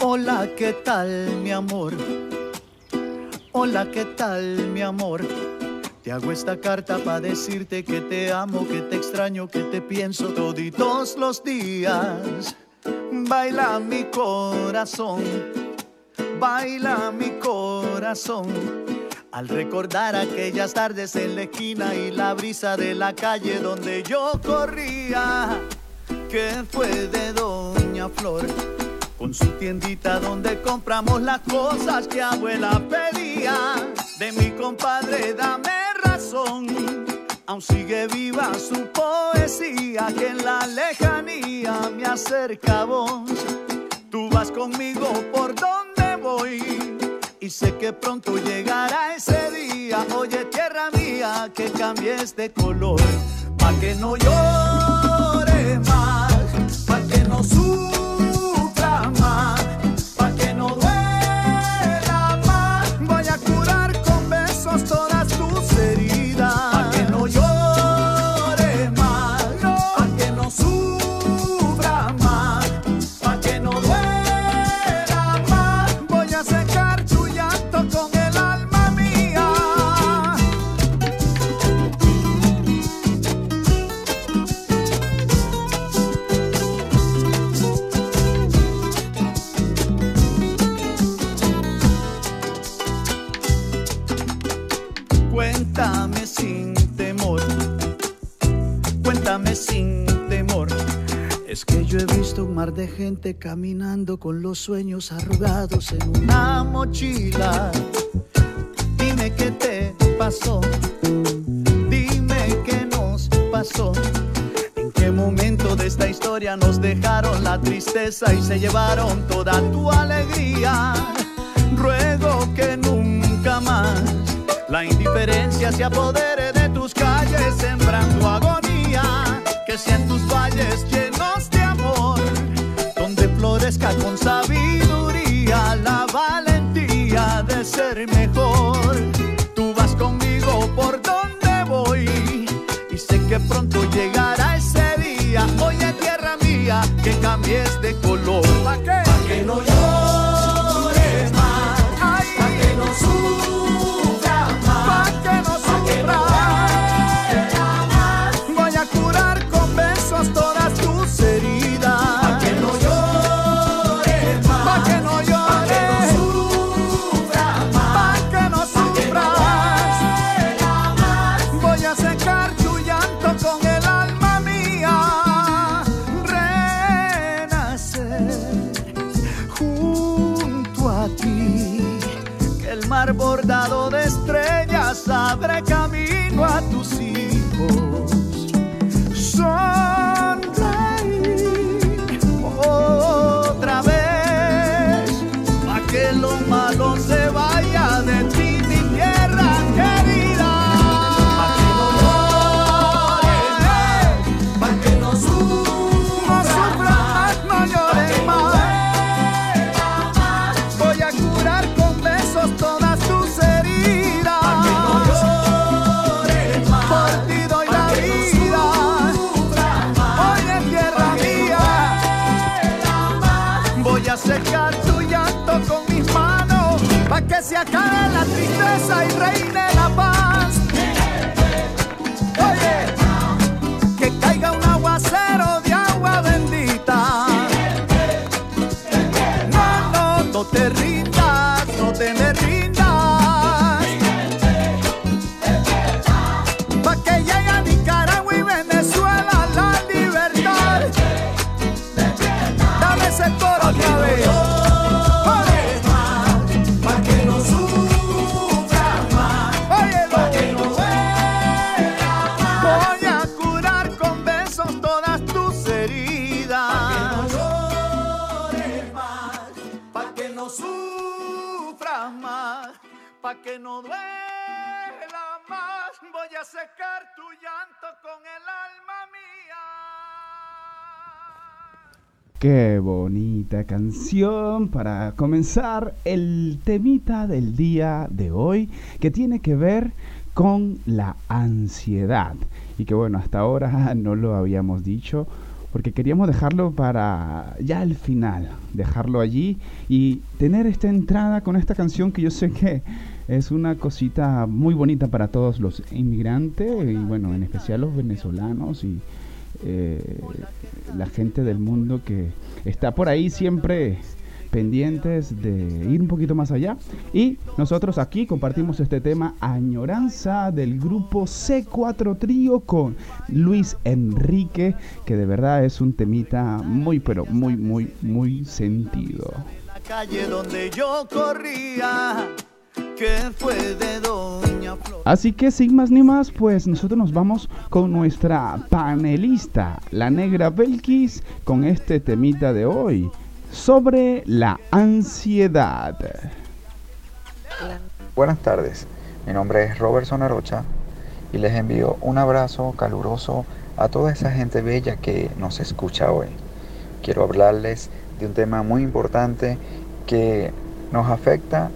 Hola, ¿qué tal mi amor? Hola, ¿qué tal, mi amor? Te hago esta carta para decirte que te amo, que te extraño, que te pienso toditos los días. Baila mi corazón, baila mi corazón. Al recordar aquellas tardes en la esquina y la brisa de la calle donde yo corría, que fue de Doña Flor, con su tiendita donde compramos las cosas que abuela pedía. De mi compadre, dame razón, aún sigue viva su poesía que en la lejanía me acerca. Tú vas conmigo por donde voy y sé que pronto llegará ese día. Oye, tierra mía, que cambies de color, pa' que no llore más, pa' que no sufra Es que yo he visto un mar de gente caminando con los sueños arrugados en una mochila. Dime qué te pasó, dime qué nos pasó. ¿En qué momento de esta historia nos dejaron la tristeza y se llevaron toda tu alegría? Ruego que nunca más la indiferencia se apodere de tus calles, sembrando agonía. Que sean tus valles con sabiduría la valentía de ser mejor. Tú vas conmigo por donde voy y sé que pronto llegará ese día. Oye, tierra mía, que cambies la tristeza y Qué bonita canción para comenzar el temita del día de hoy que tiene que ver con la ansiedad. Y que bueno, hasta ahora no lo habíamos dicho porque queríamos dejarlo para ya el final, dejarlo allí y tener esta entrada con esta canción que yo sé que es una cosita muy bonita para todos los inmigrantes y bueno, en especial los venezolanos y eh, la gente del mundo que está por ahí siempre pendientes de ir un poquito más allá. Y nosotros aquí compartimos este tema Añoranza del grupo C4 Trío con Luis Enrique, que de verdad es un temita muy, pero muy, muy, muy sentido. La calle donde yo corría. Que fue de Doña Flor. Así que sin más ni más, pues nosotros nos vamos con nuestra panelista, la negra Belkis, con este temita de hoy sobre la ansiedad. Buenas tardes, mi nombre es Robertson Arocha y les envío un abrazo caluroso a toda esa gente bella que nos escucha hoy. Quiero hablarles de un tema muy importante que nos afecta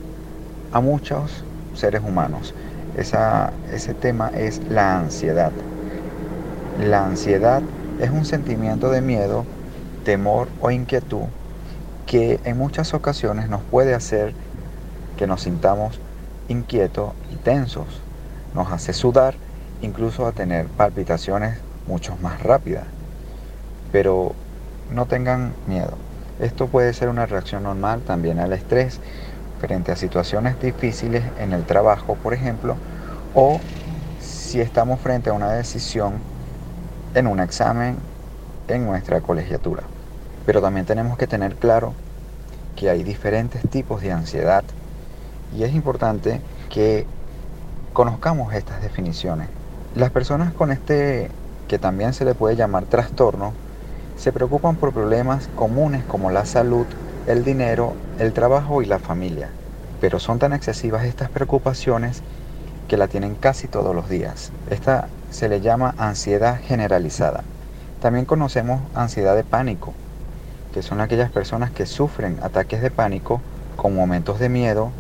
a muchos seres humanos. Esa, ese tema es la ansiedad. La ansiedad es un sentimiento de miedo, temor o inquietud que en muchas ocasiones nos puede hacer que nos sintamos inquietos y tensos. Nos hace sudar, incluso a tener palpitaciones mucho más rápidas. Pero no tengan miedo. Esto puede ser una reacción normal también al estrés frente a situaciones difíciles en el trabajo, por ejemplo, o si estamos frente a una decisión en un examen en nuestra colegiatura. Pero también tenemos que tener claro que hay diferentes tipos de ansiedad y es importante que conozcamos estas definiciones. Las personas con este, que también se le puede llamar trastorno, se preocupan por problemas comunes como la salud, el dinero, el trabajo y la familia. Pero son tan excesivas estas preocupaciones que la tienen casi todos los días. Esta se le llama ansiedad generalizada. También conocemos ansiedad de pánico, que son aquellas personas que sufren ataques de pánico con momentos de miedo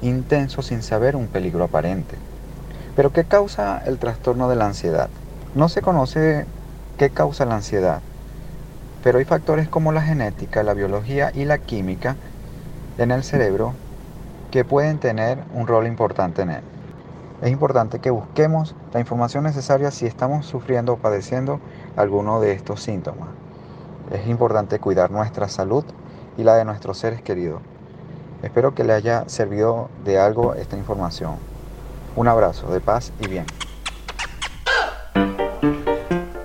intensos sin saber un peligro aparente. Pero ¿qué causa el trastorno de la ansiedad? No se conoce qué causa la ansiedad, pero hay factores como la genética, la biología y la química en el cerebro que pueden tener un rol importante en él. Es importante que busquemos la información necesaria si estamos sufriendo o padeciendo alguno de estos síntomas. Es importante cuidar nuestra salud y la de nuestros seres queridos. Espero que le haya servido de algo esta información. Un abrazo de paz y bien.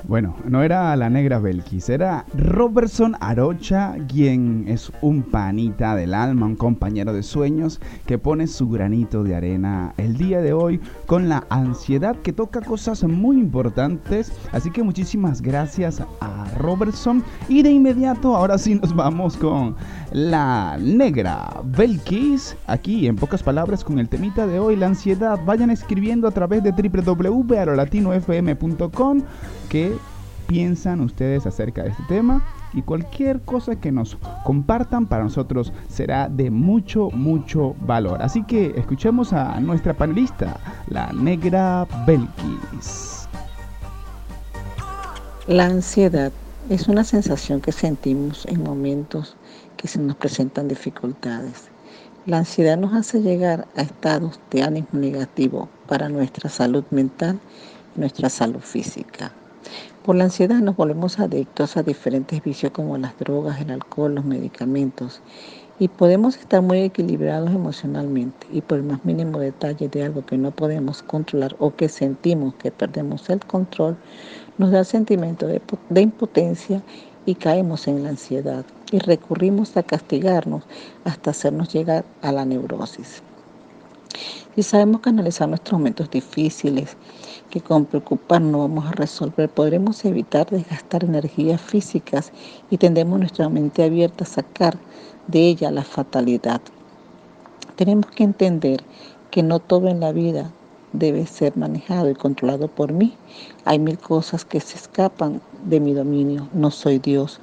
Bueno, no era la negra Belkis, era Robertson Arocha, quien es un panita del alma, un compañero de sueños, que pone su granito de arena el día de hoy con la ansiedad que toca cosas muy importantes. Así que muchísimas gracias a Robertson. Y de inmediato, ahora sí nos vamos con la negra Belkis. Aquí, en pocas palabras, con el temita de hoy, la ansiedad. Vayan escribiendo a través de www.arolatinofm.com qué piensan ustedes acerca de este tema y cualquier cosa que nos compartan para nosotros será de mucho, mucho valor. Así que escuchemos a nuestra panelista, la negra Belkis. La ansiedad es una sensación que sentimos en momentos que se nos presentan dificultades. La ansiedad nos hace llegar a estados de ánimo negativo para nuestra salud mental y nuestra salud física. Por la ansiedad nos volvemos adictos a diferentes vicios como las drogas, el alcohol, los medicamentos y podemos estar muy equilibrados emocionalmente y por el más mínimo detalle de algo que no podemos controlar o que sentimos que perdemos el control, nos da sentimiento de impotencia y caemos en la ansiedad y recurrimos a castigarnos hasta hacernos llegar a la neurosis. Si sabemos canalizar nuestros momentos difíciles, que con preocuparnos no vamos a resolver, podremos evitar desgastar energías físicas y tendremos nuestra mente abierta a sacar de ella la fatalidad. Tenemos que entender que no todo en la vida debe ser manejado y controlado por mí. Hay mil cosas que se escapan de mi dominio. No soy Dios,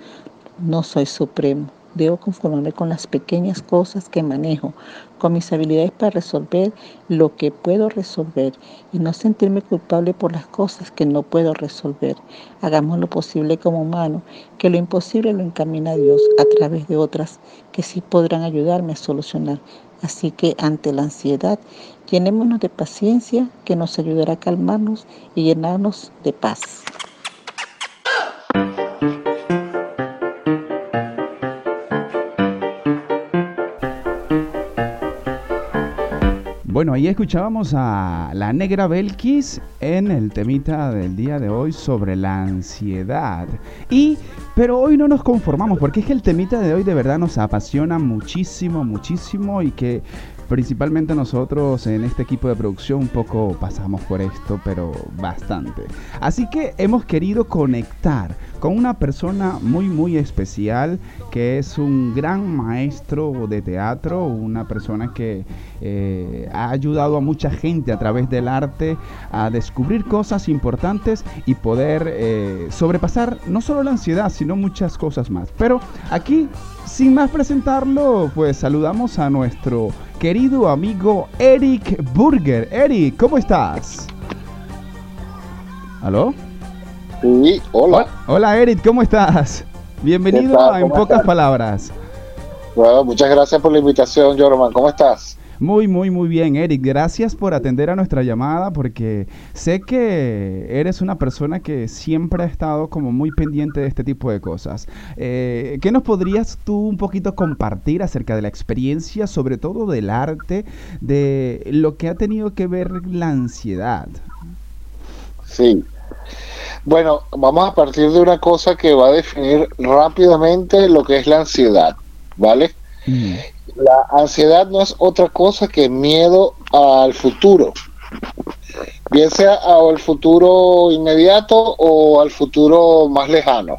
no soy supremo, Debo conformarme con las pequeñas cosas que manejo, con mis habilidades para resolver lo que puedo resolver y no sentirme culpable por las cosas que no puedo resolver. Hagamos lo posible como humano, que lo imposible lo encamina a Dios a través de otras que sí podrán ayudarme a solucionar. Así que ante la ansiedad, llenémonos de paciencia que nos ayudará a calmarnos y llenarnos de paz. Bueno, ahí escuchábamos a la negra Belkis en el temita del día de hoy sobre la ansiedad. Y, pero hoy no nos conformamos porque es que el temita de hoy de verdad nos apasiona muchísimo, muchísimo y que Principalmente nosotros en este equipo de producción un poco pasamos por esto, pero bastante. Así que hemos querido conectar con una persona muy muy especial que es un gran maestro de teatro, una persona que eh, ha ayudado a mucha gente a través del arte a descubrir cosas importantes y poder eh, sobrepasar no solo la ansiedad, sino muchas cosas más. Pero aquí, sin más presentarlo, pues saludamos a nuestro querido amigo Eric Burger. Eric, ¿cómo estás? ¿Aló? Sí, hola. Hola Eric, ¿cómo estás? Bienvenido a En Pocas Palabras. Bueno, muchas gracias por la invitación, Jorman. ¿Cómo estás? Muy, muy, muy bien, Eric. Gracias por atender a nuestra llamada porque sé que eres una persona que siempre ha estado como muy pendiente de este tipo de cosas. Eh, ¿Qué nos podrías tú un poquito compartir acerca de la experiencia, sobre todo del arte, de lo que ha tenido que ver la ansiedad? Sí. Bueno, vamos a partir de una cosa que va a definir rápidamente lo que es la ansiedad, ¿vale? Mm. La ansiedad no es otra cosa que miedo al futuro, bien sea al futuro inmediato o al futuro más lejano.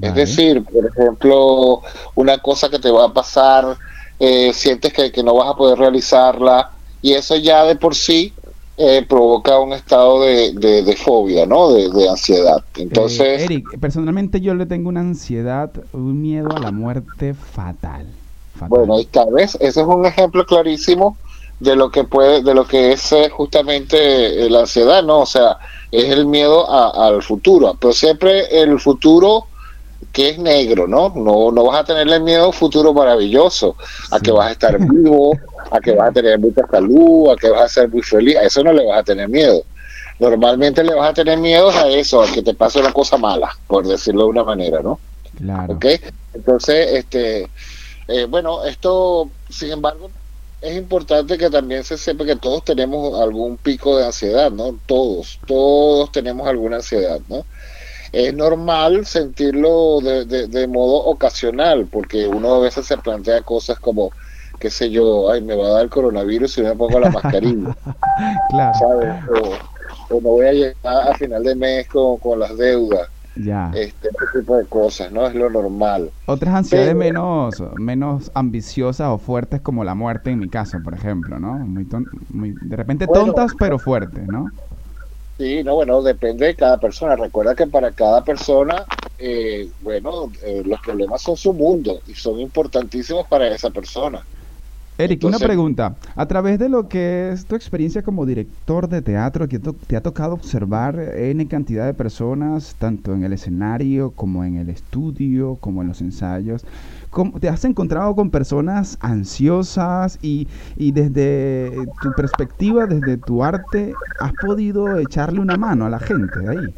Es decir, por ejemplo, una cosa que te va a pasar, eh, sientes que, no vas a poder realizarla y eso ya de por sí eh, provoca un estado de, fobia, ¿no? De, ansiedad. Entonces... Eh, Eric, personalmente yo le tengo una ansiedad, un miedo a la muerte fatal. Bueno, y tal vez ese es un ejemplo clarísimo de lo que puede, de lo que es eh, justamente la ansiedad, ¿no? O sea, es el miedo al futuro, pero siempre el futuro que es negro, ¿no? No, no vas a tenerle miedo a un futuro maravilloso, a que vas a estar vivo, a que vas a tener mucha salud, a que vas a ser muy feliz, a eso no le vas a tener miedo. Normalmente le vas a tener miedo a eso, a que te pase una cosa mala, por decirlo de una manera, ¿no? Claro. ¿Ok? Entonces, este, eh, bueno, esto, sin embargo, es importante que también se sepa que todos tenemos algún pico de ansiedad, ¿no? Todos, todos tenemos alguna ansiedad, ¿no? Es normal sentirlo de, de, modo ocasional, porque uno a veces se plantea cosas como, qué sé yo, ay, me va a dar el coronavirus si me pongo la mascarilla. claro. ¿Sabes? O, no voy a llegar a final de mes con, con las deudas. Ya. Este, este, tipo de cosas, ¿no? Es lo normal. Otras ansiedades menos, menos ambiciosas o fuertes como la muerte en mi caso, por ejemplo, ¿no? Muy, muy de repente tontas pero fuertes, ¿no? Sí, no, bueno, depende de cada persona. Recuerda que para cada persona, eh, bueno, eh, los problemas son su mundo y son importantísimos para esa persona. Eric, una pregunta. A través de lo que es tu experiencia como director de teatro, que te ha tocado observar N cantidad de personas, tanto en el escenario como en el estudio, como en los ensayos, ¿te has encontrado con personas ansiosas y, y desde tu perspectiva, desde tu arte, has podido echarle una mano a la gente de ahí?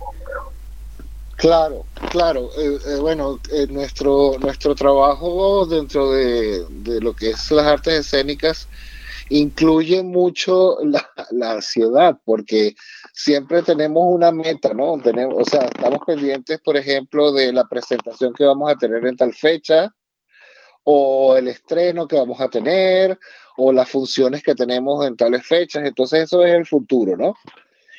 Claro, claro. Eh, eh, bueno, eh, nuestro nuestro trabajo dentro de, lo que es las artes escénicas incluye mucho la, la, ansiedad, porque siempre tenemos una meta, ¿no? Tenemos, o sea, estamos pendientes, por ejemplo, de la presentación que vamos a tener en tal fecha, o el estreno que vamos a tener, o las funciones que tenemos en tales fechas. Entonces, eso es el futuro, ¿no?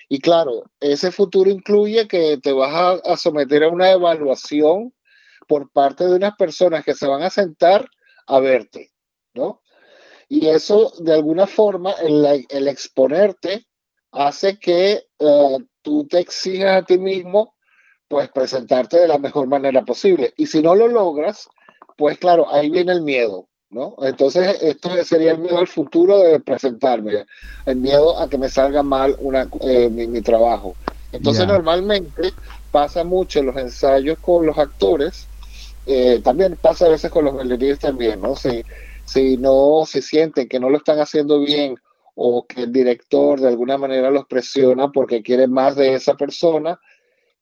Y claro, ese futuro incluye que te vas a, someter a una evaluación por parte de unas personas que se van a sentar a verte, ¿no? Y eso, de alguna forma, el, exponerte hace que eh, tú te exijas a ti mismo, pues, presentarte de la mejor manera posible. Y si no lo logras, pues claro, ahí viene el miedo, ¿no? Entonces, esto sería el miedo al futuro de presentarme, el miedo a que me salga mal una, eh, mi, trabajo. Entonces, normalmente pasa mucho en los ensayos con los actores, eh, también pasa a veces con los bailarines también, ¿no? Si, si no se sienten que no lo están haciendo bien o que el director de alguna manera los presiona porque quiere más de esa persona,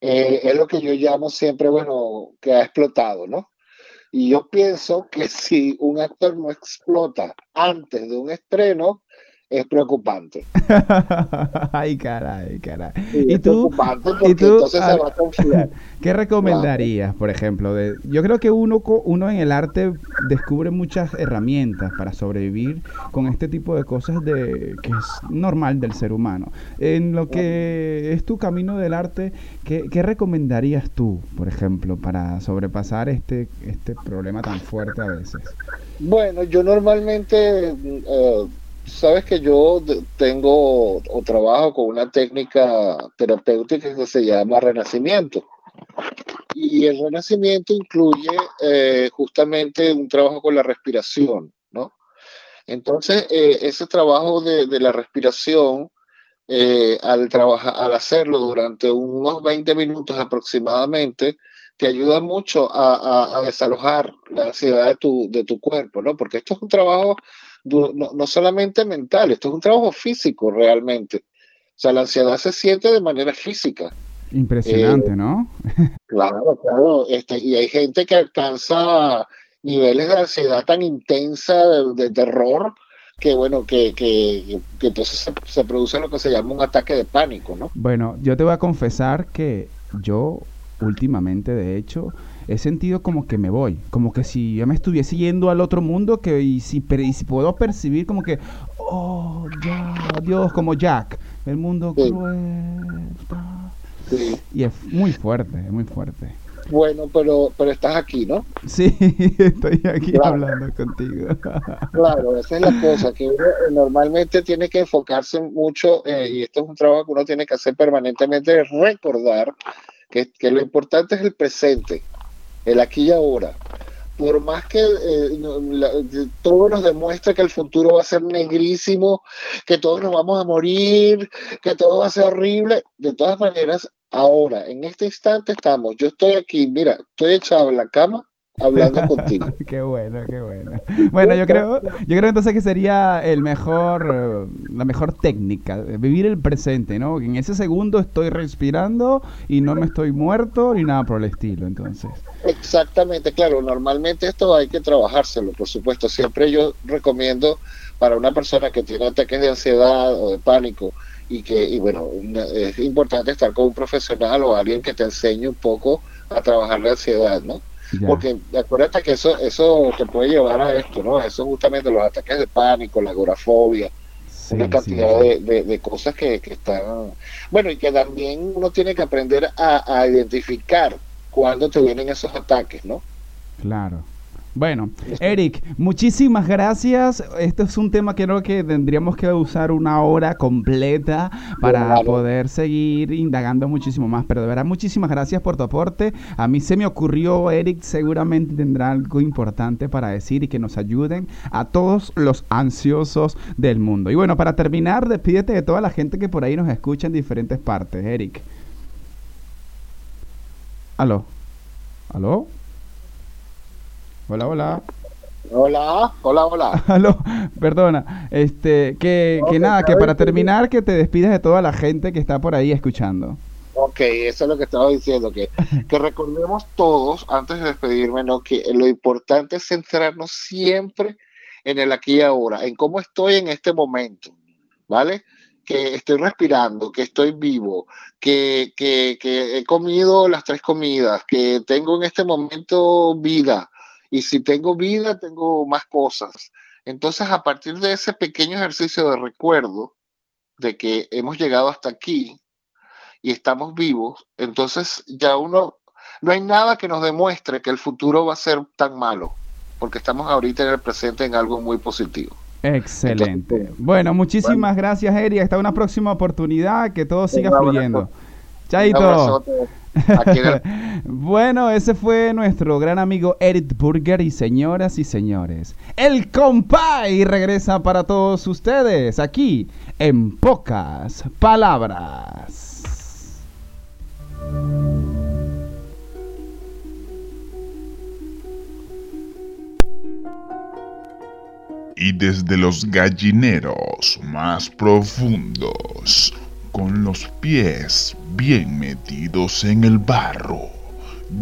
eh, es lo que yo llamo siempre, bueno, que ha explotado, ¿no? Y yo pienso que si un actor no explota antes de un estreno, es preocupante. ay, caray, caray. ¿Y, tú, ¿y tú, entonces se va a confiar. ¿Qué recomendarías, por ejemplo? De, yo creo que uno, uno en el arte descubre muchas herramientas para sobrevivir con este tipo de cosas de que es normal del ser humano. En lo que es tu camino del arte, ¿qué, qué recomendarías tú, por ejemplo, para sobrepasar este, este problema tan fuerte a veces? Bueno, yo normalmente... Eh, sabes que yo tengo o trabajo con una técnica terapéutica que se llama renacimiento. Y el renacimiento incluye eh, justamente un trabajo con la respiración, ¿no? Entonces, eh, ese trabajo de, la respiración, eh, al, trabajar, al hacerlo durante unos 20 minutos aproximadamente, te ayuda mucho a, desalojar la ansiedad de tu, de tu cuerpo, ¿no? Porque esto es un trabajo no, solamente mental, esto es un trabajo físico realmente. O sea, la ansiedad se siente de manera física. Impresionante, eh, ¿no? claro, claro. Este, y hay gente que alcanza niveles de ansiedad tan intensa, de, terror, que bueno, que, que, que entonces se, se, produce lo que se llama un ataque de pánico, ¿no? Bueno, yo te voy a confesar que yo últimamente, de hecho, he sentido como que me voy, como que si yo me estuviese yendo al otro mundo, que y si, y si puedo percibir como que, oh, ya, Dios, como Jack, el mundo Y es muy fuerte, es muy fuerte. Bueno, pero, pero estás aquí, ¿no? Sí, estoy aquí hablando contigo. claro, esa es la cosa, que uno normalmente tiene que enfocarse mucho, eh, y esto es un trabajo que uno tiene que hacer permanentemente, recordar que, que lo importante es el presente el aquí y ahora. Por más que eh, todo nos demuestre que el futuro va a ser negrísimo, que todos nos vamos a morir, que todo va a ser horrible, de todas maneras, ahora, en este instante estamos, yo estoy aquí, mira, estoy echado en la cama hablando contigo. qué bueno, qué bueno. Bueno, yo creo, yo creo entonces que sería el mejor, la mejor técnica, vivir el presente, ¿no? En ese segundo estoy respirando y no me estoy muerto ni nada por el estilo, entonces. Exactamente, claro, normalmente esto hay que trabajárselo, por supuesto. Siempre yo recomiendo para una persona que tiene ataques de ansiedad o de pánico y que, y bueno, es importante estar con un profesional o alguien que te enseñe un poco a trabajar la ansiedad, ¿no? Porque acuérdate que eso, eso te puede llevar a esto, ¿no? Eso justamente los ataques de pánico, la agorafobia, una cantidad de, cosas que, están... Bueno, y que también uno tiene que aprender a, a identificar cuando te vienen esos ataques, ¿no? Claro. Bueno, Eric, muchísimas gracias. Este es un tema que creo que tendríamos que usar una hora completa para poder seguir indagando muchísimo más. Pero de verdad, muchísimas gracias por tu aporte. A mí se me ocurrió, Eric seguramente tendrá algo importante para decir y que nos ayuden a todos los ansiosos del mundo. Y bueno, para terminar, despídete de toda la gente que por ahí nos escucha en diferentes partes, Eric. Aló. ¿Aló? Hola, hola. Hola, hola, hola. Aló, perdona. Este, que, que nada, que para terminar, que te despides de toda la gente que está por ahí escuchando. Ok, eso es lo que estaba diciendo, que, que recordemos todos, antes de despedirme, ¿no? que lo importante es centrarnos siempre en el aquí y ahora, en cómo estoy en este momento, ¿vale? que estoy respirando, que estoy vivo, que, que, que, he comido las tres comidas, que tengo en este momento vida. Y si tengo vida, tengo más cosas. Entonces, a partir de ese pequeño ejercicio de recuerdo de que hemos llegado hasta aquí y estamos vivos, entonces ya uno, no hay nada que nos demuestre que el futuro va a ser tan malo, porque estamos ahorita en el presente en algo muy positivo. Excelente. bueno, muchísimas gracias, Eri. Hasta una próxima oportunidad. Que todo siga fluyendo. Chaito. Bueno, ese fue nuestro gran amigo Eric Burger y señoras y señores, el compay regresa para todos ustedes aquí en pocas palabras. y desde los gallineros más profundos, con los pies bien metidos en el barro,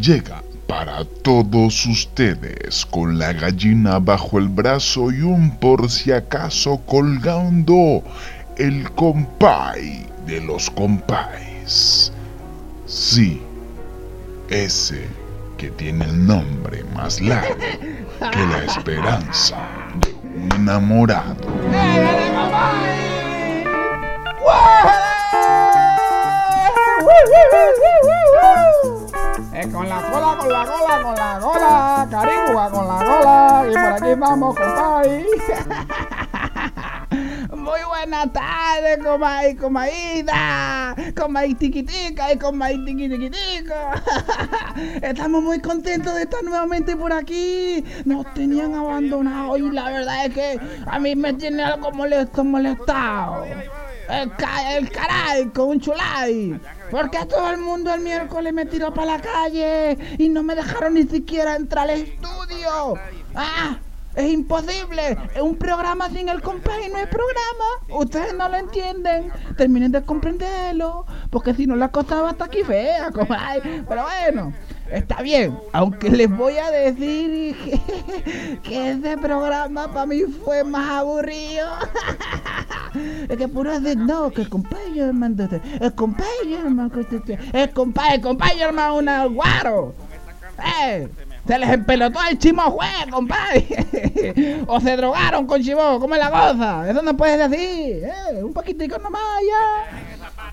llega para todos ustedes con la gallina bajo el brazo y un por si acaso colgando el compay de los compais. Sí, ese que tiene el nombre más largo que la esperanza de un enamorado. Con la cola, con la cola, con la cola, carigua con la cola. Y por aquí estamos, compadre. Muy buenas tardes, comay, comaída, comay tiquitica y comay tiquitiquitico. Estamos muy contentos de estar nuevamente por aquí. Nos tenían abandonado y la verdad es que a mí me tiene algo molesto, molestado. El, el caray con un chulay. Porque todo el mundo el miércoles me tiró para la calle y no me dejaron ni siquiera entrar al estudio. ¡Ah! Es imposible. Es un programa sin el compay no es programa. Ustedes no lo entienden. Terminen de comprenderlo. Porque si no la cosa va hasta aquí fea, comay. Pero bueno, está bien. Aunque les voy a decir que, que ese programa para mí fue más aburrido. Es que puro de no, que el compañero hermano, el compañero hermano, el compañero, el compañero hermano, una guaro. ¡Eh! Se les empelotó el chimo juez, compadre. o se drogaron con chivo, ¿cómo es la cosa? Eso no puedes decir. Eh, un poquitico nomás ya.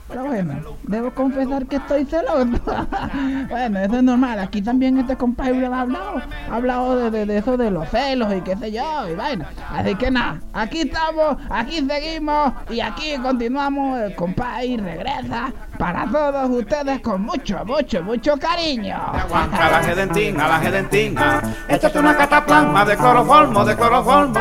Pero bueno, debo confesar que estoy celoso. bueno, eso es normal. Aquí también este compadre ha hablado. Ha hablado de, de- eso de los celos y qué sé yo. Y bueno, así que nada, aquí estamos, aquí seguimos y aquí continuamos. El compadre regresa para todos ustedes con mucho, mucho, mucho cariño. A la gedentina, la gedentina. Esto es una cataplasma de cloroformo, de cloroformo.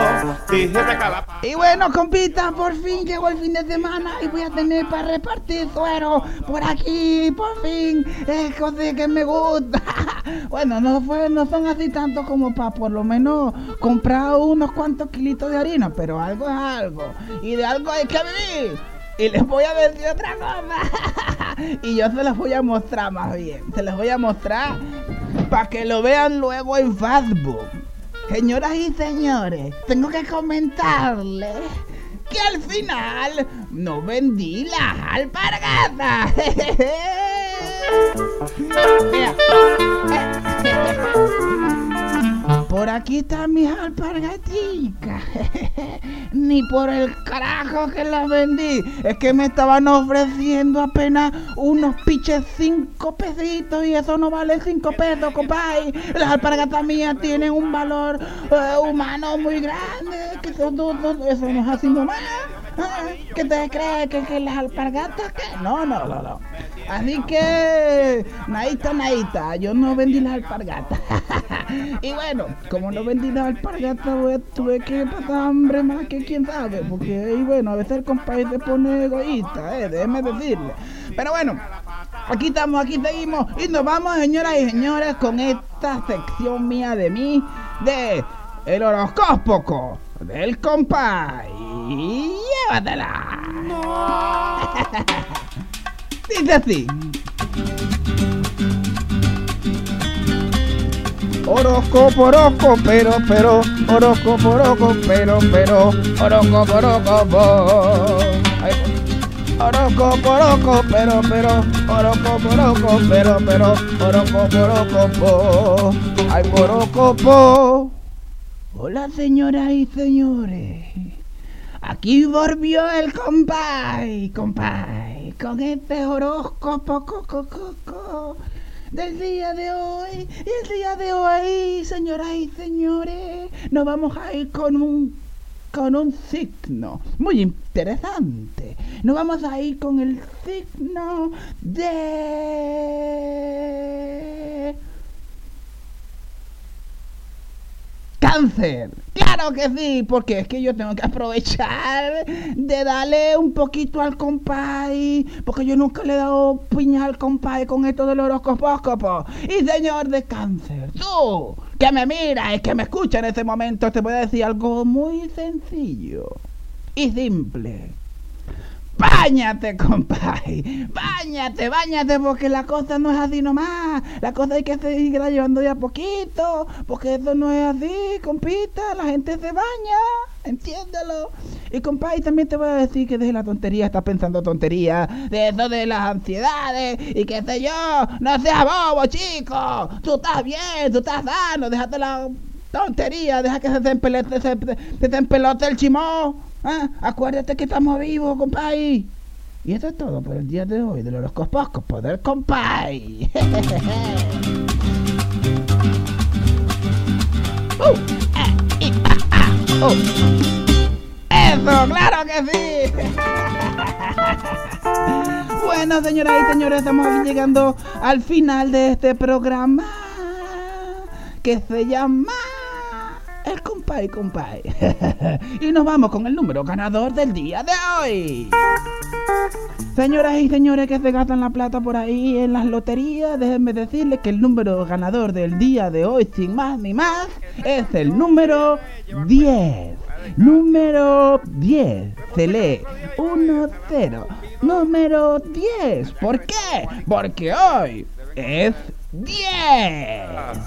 Y bueno, compita, por fin llegó el fin de semana y voy a tener para repartir suero por aquí, por fin. Es cosa que me gusta. bueno, no fue, no son así tantos como para por lo menos comprar unos cuantos kilitos de harina, pero algo es algo. Y de algo hay que vivir. Y les voy a decir otra cosa. y yo se las voy a mostrar más bien. Se las voy a mostrar para que lo vean luego en Facebook. Señoras y señores, tengo que comentarles que al final no vendí las alpargatas. Mira. Por aquí están mis alpargaticas. Ni por el carajo que las vendí. Es que me estaban ofreciendo apenas unos piches cinco pesitos y eso no vale cinco pesos, compadre. Las alpargatas mías tienen un valor eh, humano muy grande. Que eso, no- es así nomás. Ah, ¿Qué te crees? ¿Que, que las alpargatas? ¿Qué? No, no, no, no. Así que, naita, naita, yo no vendí las alpargatas. y bueno, como no vendí las alpargatas, pues, tuve que pasar hambre más que quién sabe. Porque, y bueno, a veces el compadre se pone egoísta, eh, déjeme decirle. Pero bueno, aquí estamos, aquí seguimos. Y nos vamos, señoras y señores, con esta sección mía de mí, de el horóscopo del compay. Llévatela. Dice así. Horóscopo, horóscopo, pero, pero, horóscopo, horóscopo, pero, pero, horóscopo, horóscopo. Ay, Horóscopo, horóscopo, pero, pero, horóscopo, horóscopo, pero, pero, horóscopo, horóscopo. Ay, horóscopo. Hola, señoras y señores. Aquí volvió el compay, compay, con este horóscopo co, co, co, co, del día de hoy. Y el día de hoy, señoras y señores, nos vamos a ir con un con un signo muy interesante. Nos vamos a ir con el signo de... cáncer. Claro que sí, porque es que yo tengo que aprovechar de darle un poquito al compay, porque yo nunca le he dado piña al compay con esto del horóscopo. Y señor de cáncer, tú, que me mira y que me escucha en este momento, te voy a decir algo muy sencillo y simple. Báñate, compadre. Báñate, báñate, porque la cosa no es así nomás. La cosa hay que seguirla llevando de a poquito. Porque eso no es así, compita. La gente se baña. Entiéndelo. Y compadre, también te voy a decir que desde la tontería estás pensando tontería. De eso de las ansiedades. Y qué sé yo. No seas bobo, chico. Tú estás bien, tú estás sano. Déjate la tontería. Deja que se te empelote el chimó. Ah, acuérdate que estamos vivos, compay. Y esto es todo por el día de hoy de los horóscopos del compay. uh, eh, ah, ah, uh. Eso, claro que sí. bueno, señoras y señores, estamos llegando al final de este programa que se llama el compay, compay. y nos vamos con el número ganador del día de hoy. Señoras y señores que se gastan la plata por ahí en las loterías, déjenme decirles que el número ganador del día de hoy, sin más ni más, es el número 10. Número 10. Se lee 1-0. Número 10. ¿Por qué? Porque hoy es 10.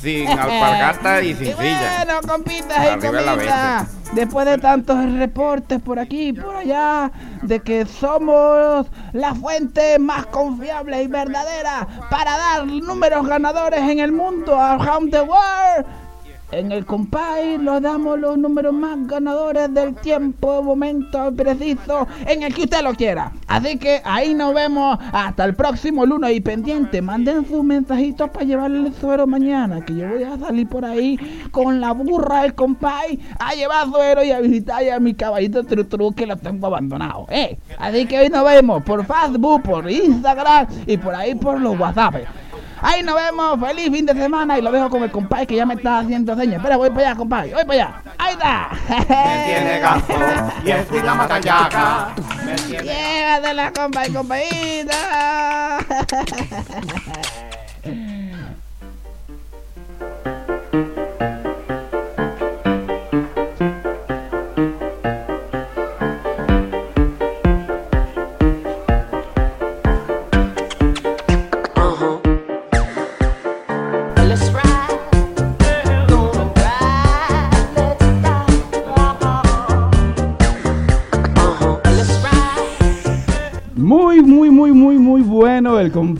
Sin alpargata y sin silla. Bueno, compitas y compitas. Después de tantos reportes por aquí y por allá de que somos la fuente más confiable y verdadera para dar números ganadores en el mundo around the world. En el compay nos damos los números más ganadores del tiempo, momento preciso en el que usted lo quiera. Así que ahí nos vemos hasta el próximo lunes y pendiente. Manden sus mensajitos para llevarle el suero mañana. Que yo voy a salir por ahí con la burra del compay a llevar suero y a visitar a mi caballito tru, que lo tengo abandonado. ¿eh? Así que hoy nos vemos por Facebook, por Instagram y por ahí por los WhatsApp. Ahí nos vemos. Feliz fin de semana. Y lo dejo con el compadre que ya me está haciendo señas. Espera, voy para allá, compadre. Voy para allá. Ahí está. Me tiene gasto y estoy la matallaca. Llévatela, compadre, compadita.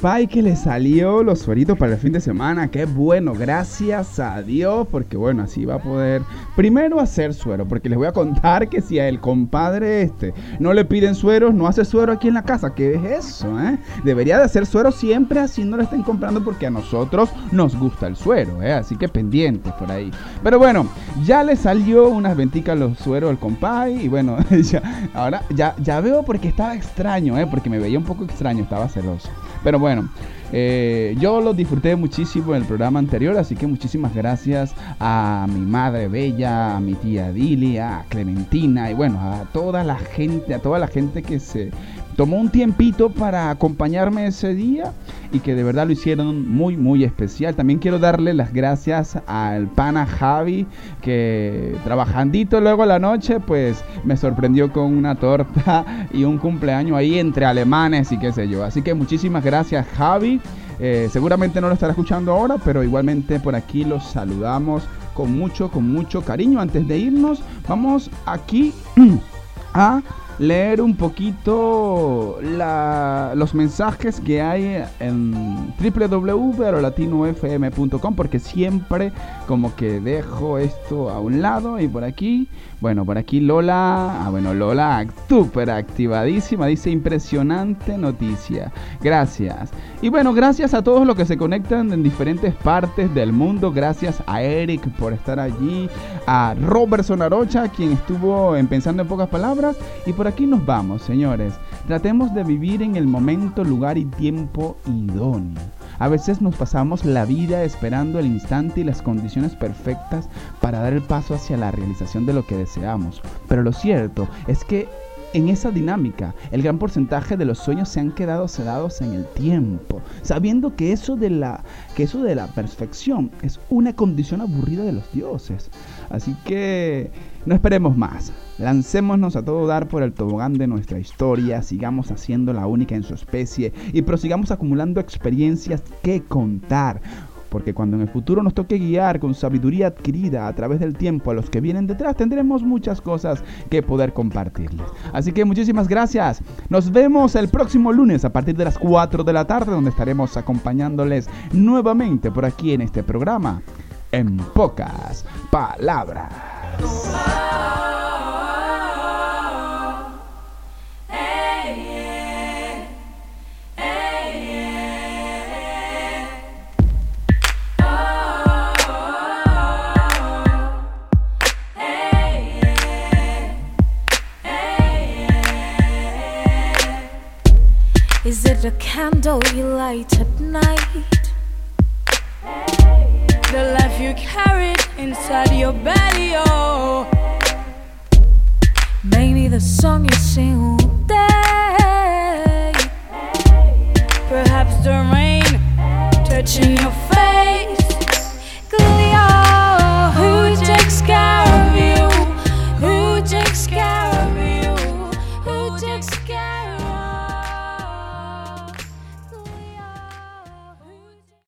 Compay que le salió los sueritos para el fin de semana. Qué bueno, gracias a Dios, porque bueno, así va a poder primero hacer suero, porque les voy a contar que si a el compadre este no le piden sueros, no hace suero aquí en la casa. ¿Qué es eso, eh? Debería de hacer suero siempre así no lo estén comprando porque a nosotros nos gusta el suero, eh? Así que pendientes por ahí. Pero bueno, ya le salió unas venticas los sueros al compay y bueno, ya, ahora ya, ya veo porque estaba extraño, eh, porque me veía un poco extraño, estaba celoso. Pero bueno, eh, yo lo disfruté muchísimo en el programa anterior, así que muchísimas gracias a mi madre bella, a mi tía Dili, a Clementina y bueno, a toda la gente, a toda la gente que se tomó un tiempito para acompañarme ese día y que de verdad lo hicieron muy muy especial. También quiero darle las gracias al pana Javi que trabajandito luego la noche pues me sorprendió con una torta y un cumpleaños ahí entre alemanes y qué sé yo. Así que muchísimas gracias Javi. Eh, seguramente no lo estará escuchando ahora, pero igualmente por aquí los saludamos con mucho, con mucho cariño. Antes de irnos, vamos aquí a leer un poquito los mensajes que hay en www.latinofm.com porque siempre como que dejo esto a un lado y por aquí, bueno, por aquí Lola, ah bueno, Lola súper activadísima, dice impresionante noticia. Gracias. Y bueno, gracias a todos los que se conectan en diferentes partes del mundo, gracias a Eric por estar allí, a Robertson Arocha, quien estuvo en Pensando en Pocas Palabras y por aquí nos vamos, señores. Tratemos de vivir en el momento, lugar y tiempo idóneo. A veces nos pasamos la vida esperando el instante y las condiciones perfectas para dar el paso hacia la realización de lo que deseamos. Pero lo cierto es que en esa dinámica, el gran porcentaje de los sueños se han quedado sedados en el tiempo, sabiendo que eso de la que eso de la perfección es una condición aburrida de los dioses. Así que no esperemos más. Lancémonos a todo dar por el tobogán de nuestra historia, sigamos haciendo la única en su especie y prosigamos acumulando experiencias que contar porque cuando en el futuro nos toque guiar con sabiduría adquirida a través del tiempo a los que vienen detrás, tendremos muchas cosas que poder compartirles. Así que muchísimas gracias. Nos vemos el próximo lunes a partir de las 4 de la tarde, donde estaremos acompañándoles nuevamente por aquí en este programa, en pocas palabras. Is it a candle you light at night? The you carried inside your belly, oh. Maybe the song you sing all day. Perhaps the rain touching your